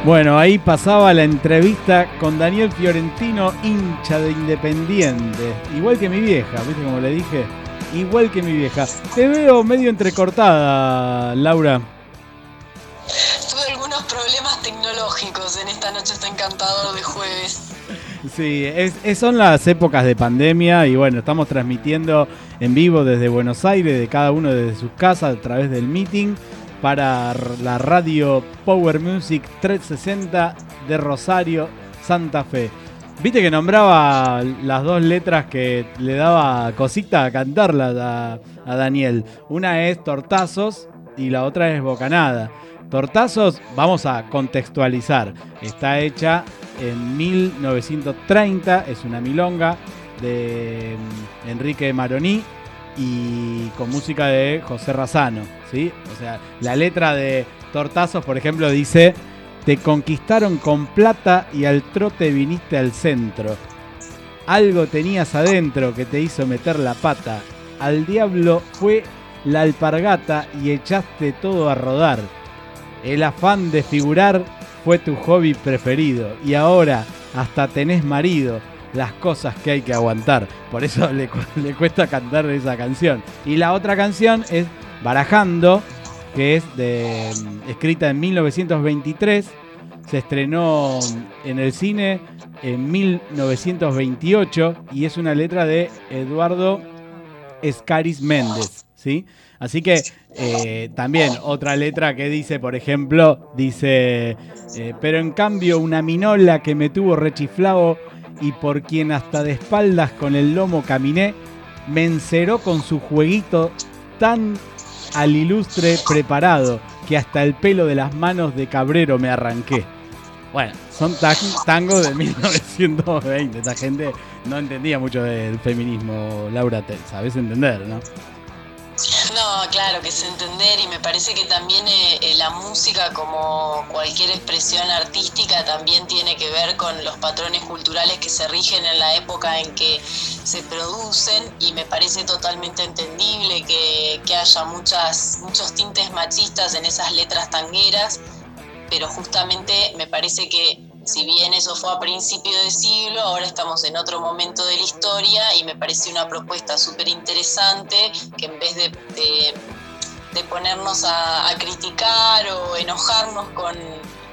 Bueno, ahí pasaba la entrevista con Daniel Fiorentino, hincha de Independiente. Igual que mi vieja, ¿viste como le dije? Igual que mi vieja. Te veo medio entrecortada, Laura. Tuve algunos problemas tecnológicos en esta noche está encantador de jueves. Sí, es, es- son las épocas de pandemia y bueno, estamos transmitiendo en vivo desde Buenos Aires, de cada uno desde sus casas a través del meeting para la radio Power Music 360 de Rosario, Santa Fe. Viste que nombraba las dos letras que le daba cosita a cantarlas a, a Daniel. Una es Tortazos y la otra es Bocanada. Tortazos, vamos a contextualizar. Está hecha en 1930, es una milonga de mm, Enrique Maroní y con música de José Razano, ¿sí? O sea, la letra de Tortazos, por ejemplo, dice, te conquistaron con plata y al trote viniste al centro. Algo tenías adentro que te hizo meter la pata. Al diablo fue la alpargata y echaste todo a rodar. El afán de figurar fue tu hobby preferido y ahora hasta tenés marido. Las cosas que hay que aguantar. Por eso le, cu- le cuesta cantar esa canción. Y la otra canción es Barajando, que es de, mm, escrita en 1923. Se estrenó en el cine en 1928 y es una letra de Eduardo Escaris Méndez, ¿sí? Así que eh, también otra letra que dice, por ejemplo, dice, eh, pero en cambio una minola que me tuvo rechiflado y por quien hasta de espaldas con el lomo caminé, me enceró con su jueguito tan al ilustre preparado que hasta el pelo de las manos de Cabrero me arranqué. Bueno, son ta- tangos de 1920. Esta gente no entendía mucho del feminismo, Laura, te sabes entender, ¿no? No, claro, que sé entender y me parece que también eh, eh, la música como cualquier expresión artística también tiene que ver con los patrones culturales que se rigen en la época en que se producen y me parece totalmente entendible que, que haya muchas, muchos tintes machistas en esas letras tangueras, pero justamente me parece que si bien eso fue a principio de siglo, ahora estamos en otro momento de la historia y me parece una propuesta súper interesante que en vez de, ponernos a, criticar o enojarnos con,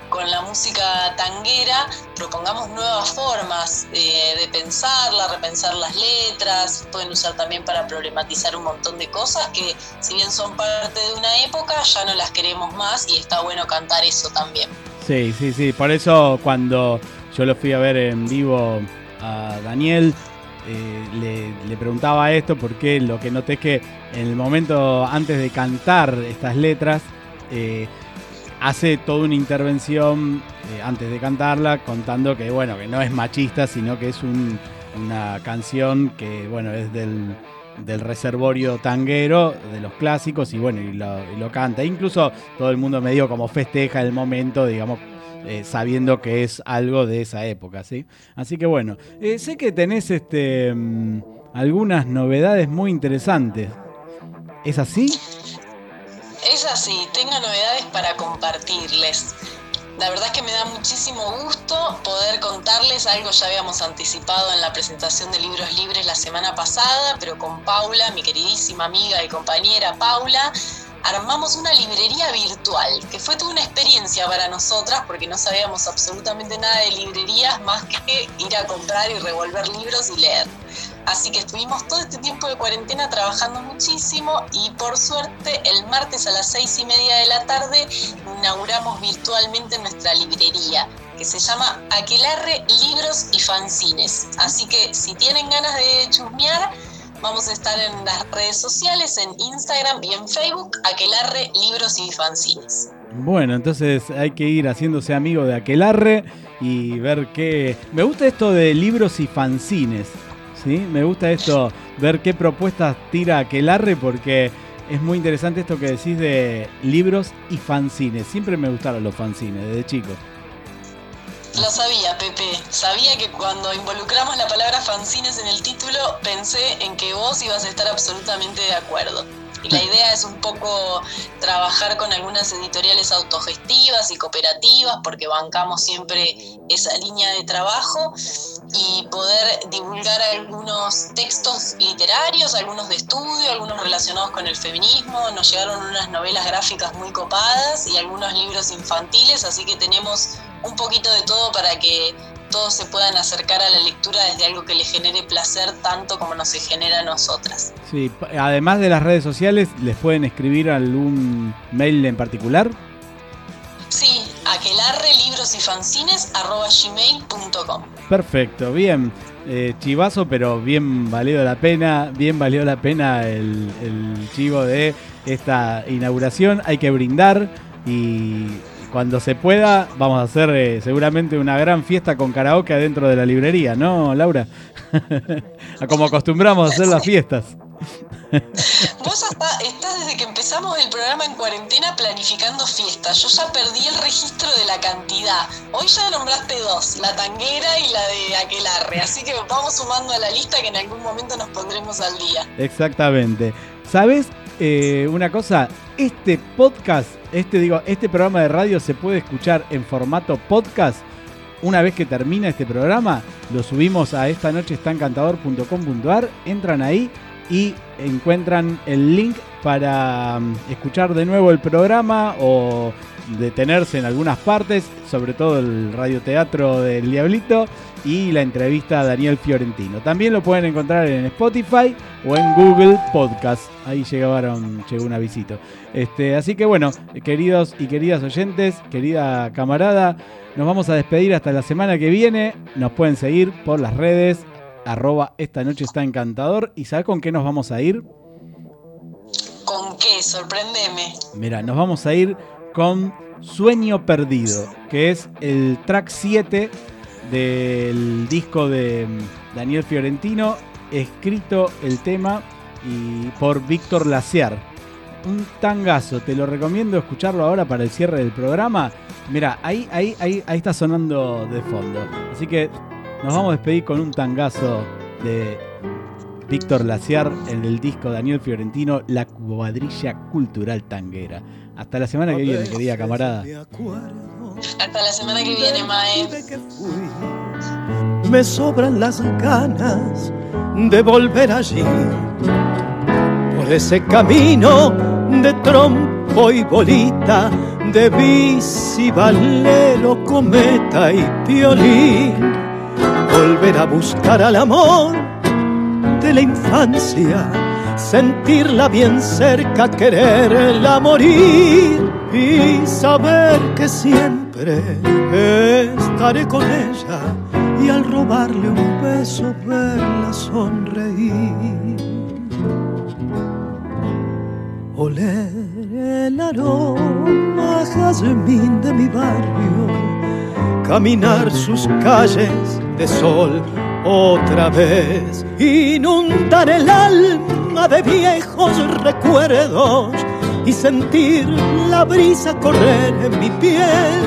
con la música tanguera, propongamos nuevas formas eh, de pensarla, repensar las letras, pueden usar también para problematizar un montón de cosas que si bien son parte de una época, ya no las queremos más y está bueno cantar eso también. Sí, sí, sí. Por eso cuando yo lo fui a ver en vivo a Daniel, eh, le, le preguntaba esto porque lo que noté es que en el momento antes de cantar estas letras, eh, hace toda una intervención eh, antes de cantarla contando que bueno, que no es machista, sino que es un- una canción que bueno, es del, del reservorio tanguero, de los clásicos, y bueno, y lo, canta. Incluso todo el mundo medio como festeja el momento, digamos, eh, sabiendo que es algo de esa época, ¿sí? Así que bueno, eh, sé que tenés este mm, algunas novedades muy interesantes. ¿Es así? Es así, tengo novedades para compartirles. La verdad es que me da muchísimo gusto poder contarles algo ya habíamos anticipado en la presentación de Libros Libres la semana pasada, pero con Paula, mi queridísima amiga y compañera Paula, armamos una librería virtual, que fue toda una experiencia para nosotras porque no sabíamos absolutamente nada de librerías más que ir a comprar y revolver libros y leer. Así que estuvimos todo este tiempo de cuarentena trabajando muchísimo y por suerte el martes a las seis y media de la tarde inauguramos virtualmente nuestra librería. que se llama Aquelarre Libros y Fanzines. Así que si tienen ganas de chusmear, vamos a estar en las redes sociales, en Instagram y en Facebook, Aquelarre Libros y Fanzines. Bueno, entonces hay que ir haciéndose amigo de Aquelarre y ver qué... Me gusta esto de libros y fanzines, ¿sí? Me gusta esto, ver qué propuestas tira Aquelarre porque es muy interesante esto que decís de libros y fanzines. Siempre me gustaron los fanzines, desde chico. Lo sabía, Pepe. Sabía que cuando involucramos la palabra fanzines en el título, pensé en que vos ibas a estar absolutamente de acuerdo. Y la idea es un poco trabajar con algunas editoriales autogestivas y cooperativas, porque bancamos siempre esa línea de trabajo, y poder divulgar algunos textos literarios, algunos de estudio, algunos relacionados con el feminismo. Nos llegaron unas novelas gráficas muy copadas y algunos libros infantiles, así que tenemos un poquito de todo para que todos se puedan acercar a la lectura desde algo que les genere placer tanto como nos se genera a nosotras. Sí, además de las redes sociales, ¿les pueden escribir algún mail en particular? Sí, aquelarre libros y fanzines arroba gmail.com. Perfecto, bien. Eh, chivazo, pero bien valió la pena, bien valió la pena el, el chivo de esta inauguración. Hay que brindar y cuando se pueda vamos a hacer eh, seguramente una gran fiesta con karaoke adentro de la librería, ¿no, Laura? Como acostumbramos a hacer las fiestas. Vos hasta estás desde que empezamos el programa en cuarentena planificando fiestas. Yo ya perdí el registro de la cantidad. Hoy ya nombraste dos, la tanguera y la de aquelarre. Así que vamos sumando a la lista que en algún momento nos pondremos al día. Exactamente. ¿Sabes eh, una cosa? Este podcast, este digo, este programa de radio se puede escuchar en formato podcast. Una vez que termina este programa, lo subimos a esta noche estancantador.com.ar, entran ahí y encuentran el link para mm, escuchar de nuevo el programa o detenerse en algunas partes, sobre todo el radioteatro del Diablito y la entrevista a Daniel Fiorentino. También lo pueden encontrar en Spotify o en Google Podcast. Ahí llegaron, llegó un avisito. Este, así que bueno, queridos y queridas oyentes, querida camarada, nos vamos a despedir hasta la semana que viene. Nos pueden seguir por las redes, arroba esta noche está encantador. ¿Y sabes con qué nos vamos a ir? ¿Con qué? Sorprendeme. Mira, nos vamos a ir con Sueño Perdido, que es el track 7 del disco de mm, Daniel Fiorentino, escrito el tema y por Víctor Laciar. Un tangazo, te lo recomiendo escucharlo ahora para el cierre del programa. Mira, ahí, ahí, ahí, ahí está sonando de fondo. Así que nos vamos a despedir con un tangazo de Víctor Laciar en el disco Daniel Fiorentino, La Cuadrilla Cultural Tanguera. Hasta la semana que viene, querida camarada. Hasta la semana que viene, Mae. me sobran las ganas de volver allí. Por ese camino de trompo y bolita, de bici, valero, cometa y violín. Volver a buscar al amor de la infancia, sentirla bien cerca, quererla morir y saber que siempre estaré con ella y al robarle un beso verla sonreír. Oler el aroma jazmín de mi barrio, caminar sus calles de sol otra vez, inundar el alma de viejos recuerdos y sentir la brisa correr en mi piel,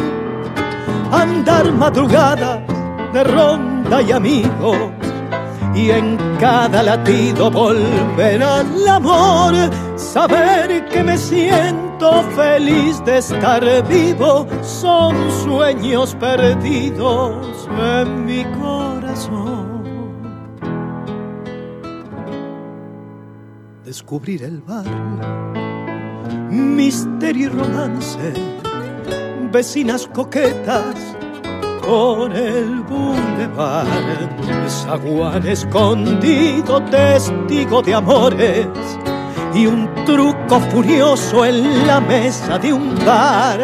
andar madrugadas de ronda y amigos y en cada latido volver al amor, saber que me siento feliz de estar vivo, son sueños perdidos en mi corazón. Descubrir el barrio, misterio y romance, vecinas coquetas por el bulevar, zaguán escondido, testigo de amores y un truco furioso en la mesa de un bar,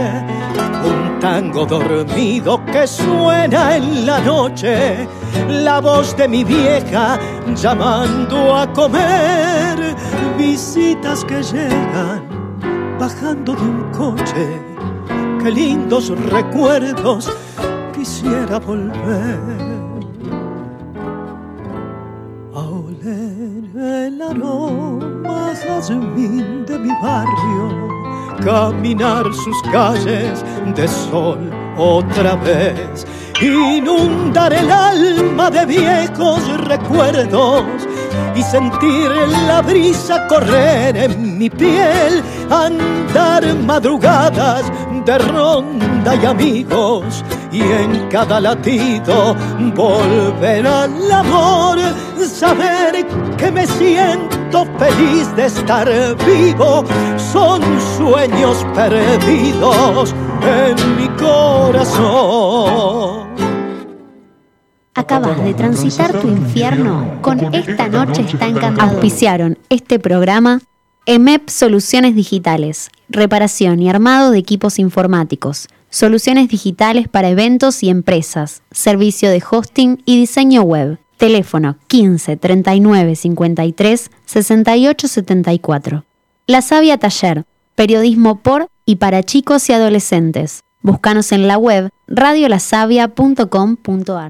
un tango dormido que suena en la noche, la voz de mi vieja llamando a comer, visitas que llegan bajando de un coche, qué lindos recuerdos quisiera volver. A oler el aroma jazmín de mi barrio, caminar sus calles de sol otra vez, inundar el alma de viejos recuerdos y sentir la brisa correr en mi piel, andar madrugadas de ronda y amigos y en cada latido volver al amor, saber que me siento feliz de estar vivo, son sueños perdidos en mi corazón. Acabas de transitar tu infierno con Esta Noche está encantado. Auspiciaron este programa EMEP Soluciones Digitales, reparación y armado de equipos informáticos, soluciones digitales para eventos y empresas, servicio de hosting y diseño web. Teléfono 15 39 53 68 74. La Sabia Taller, periodismo por y para chicos y adolescentes. Búscanos en la web radiolasavia.com.ar.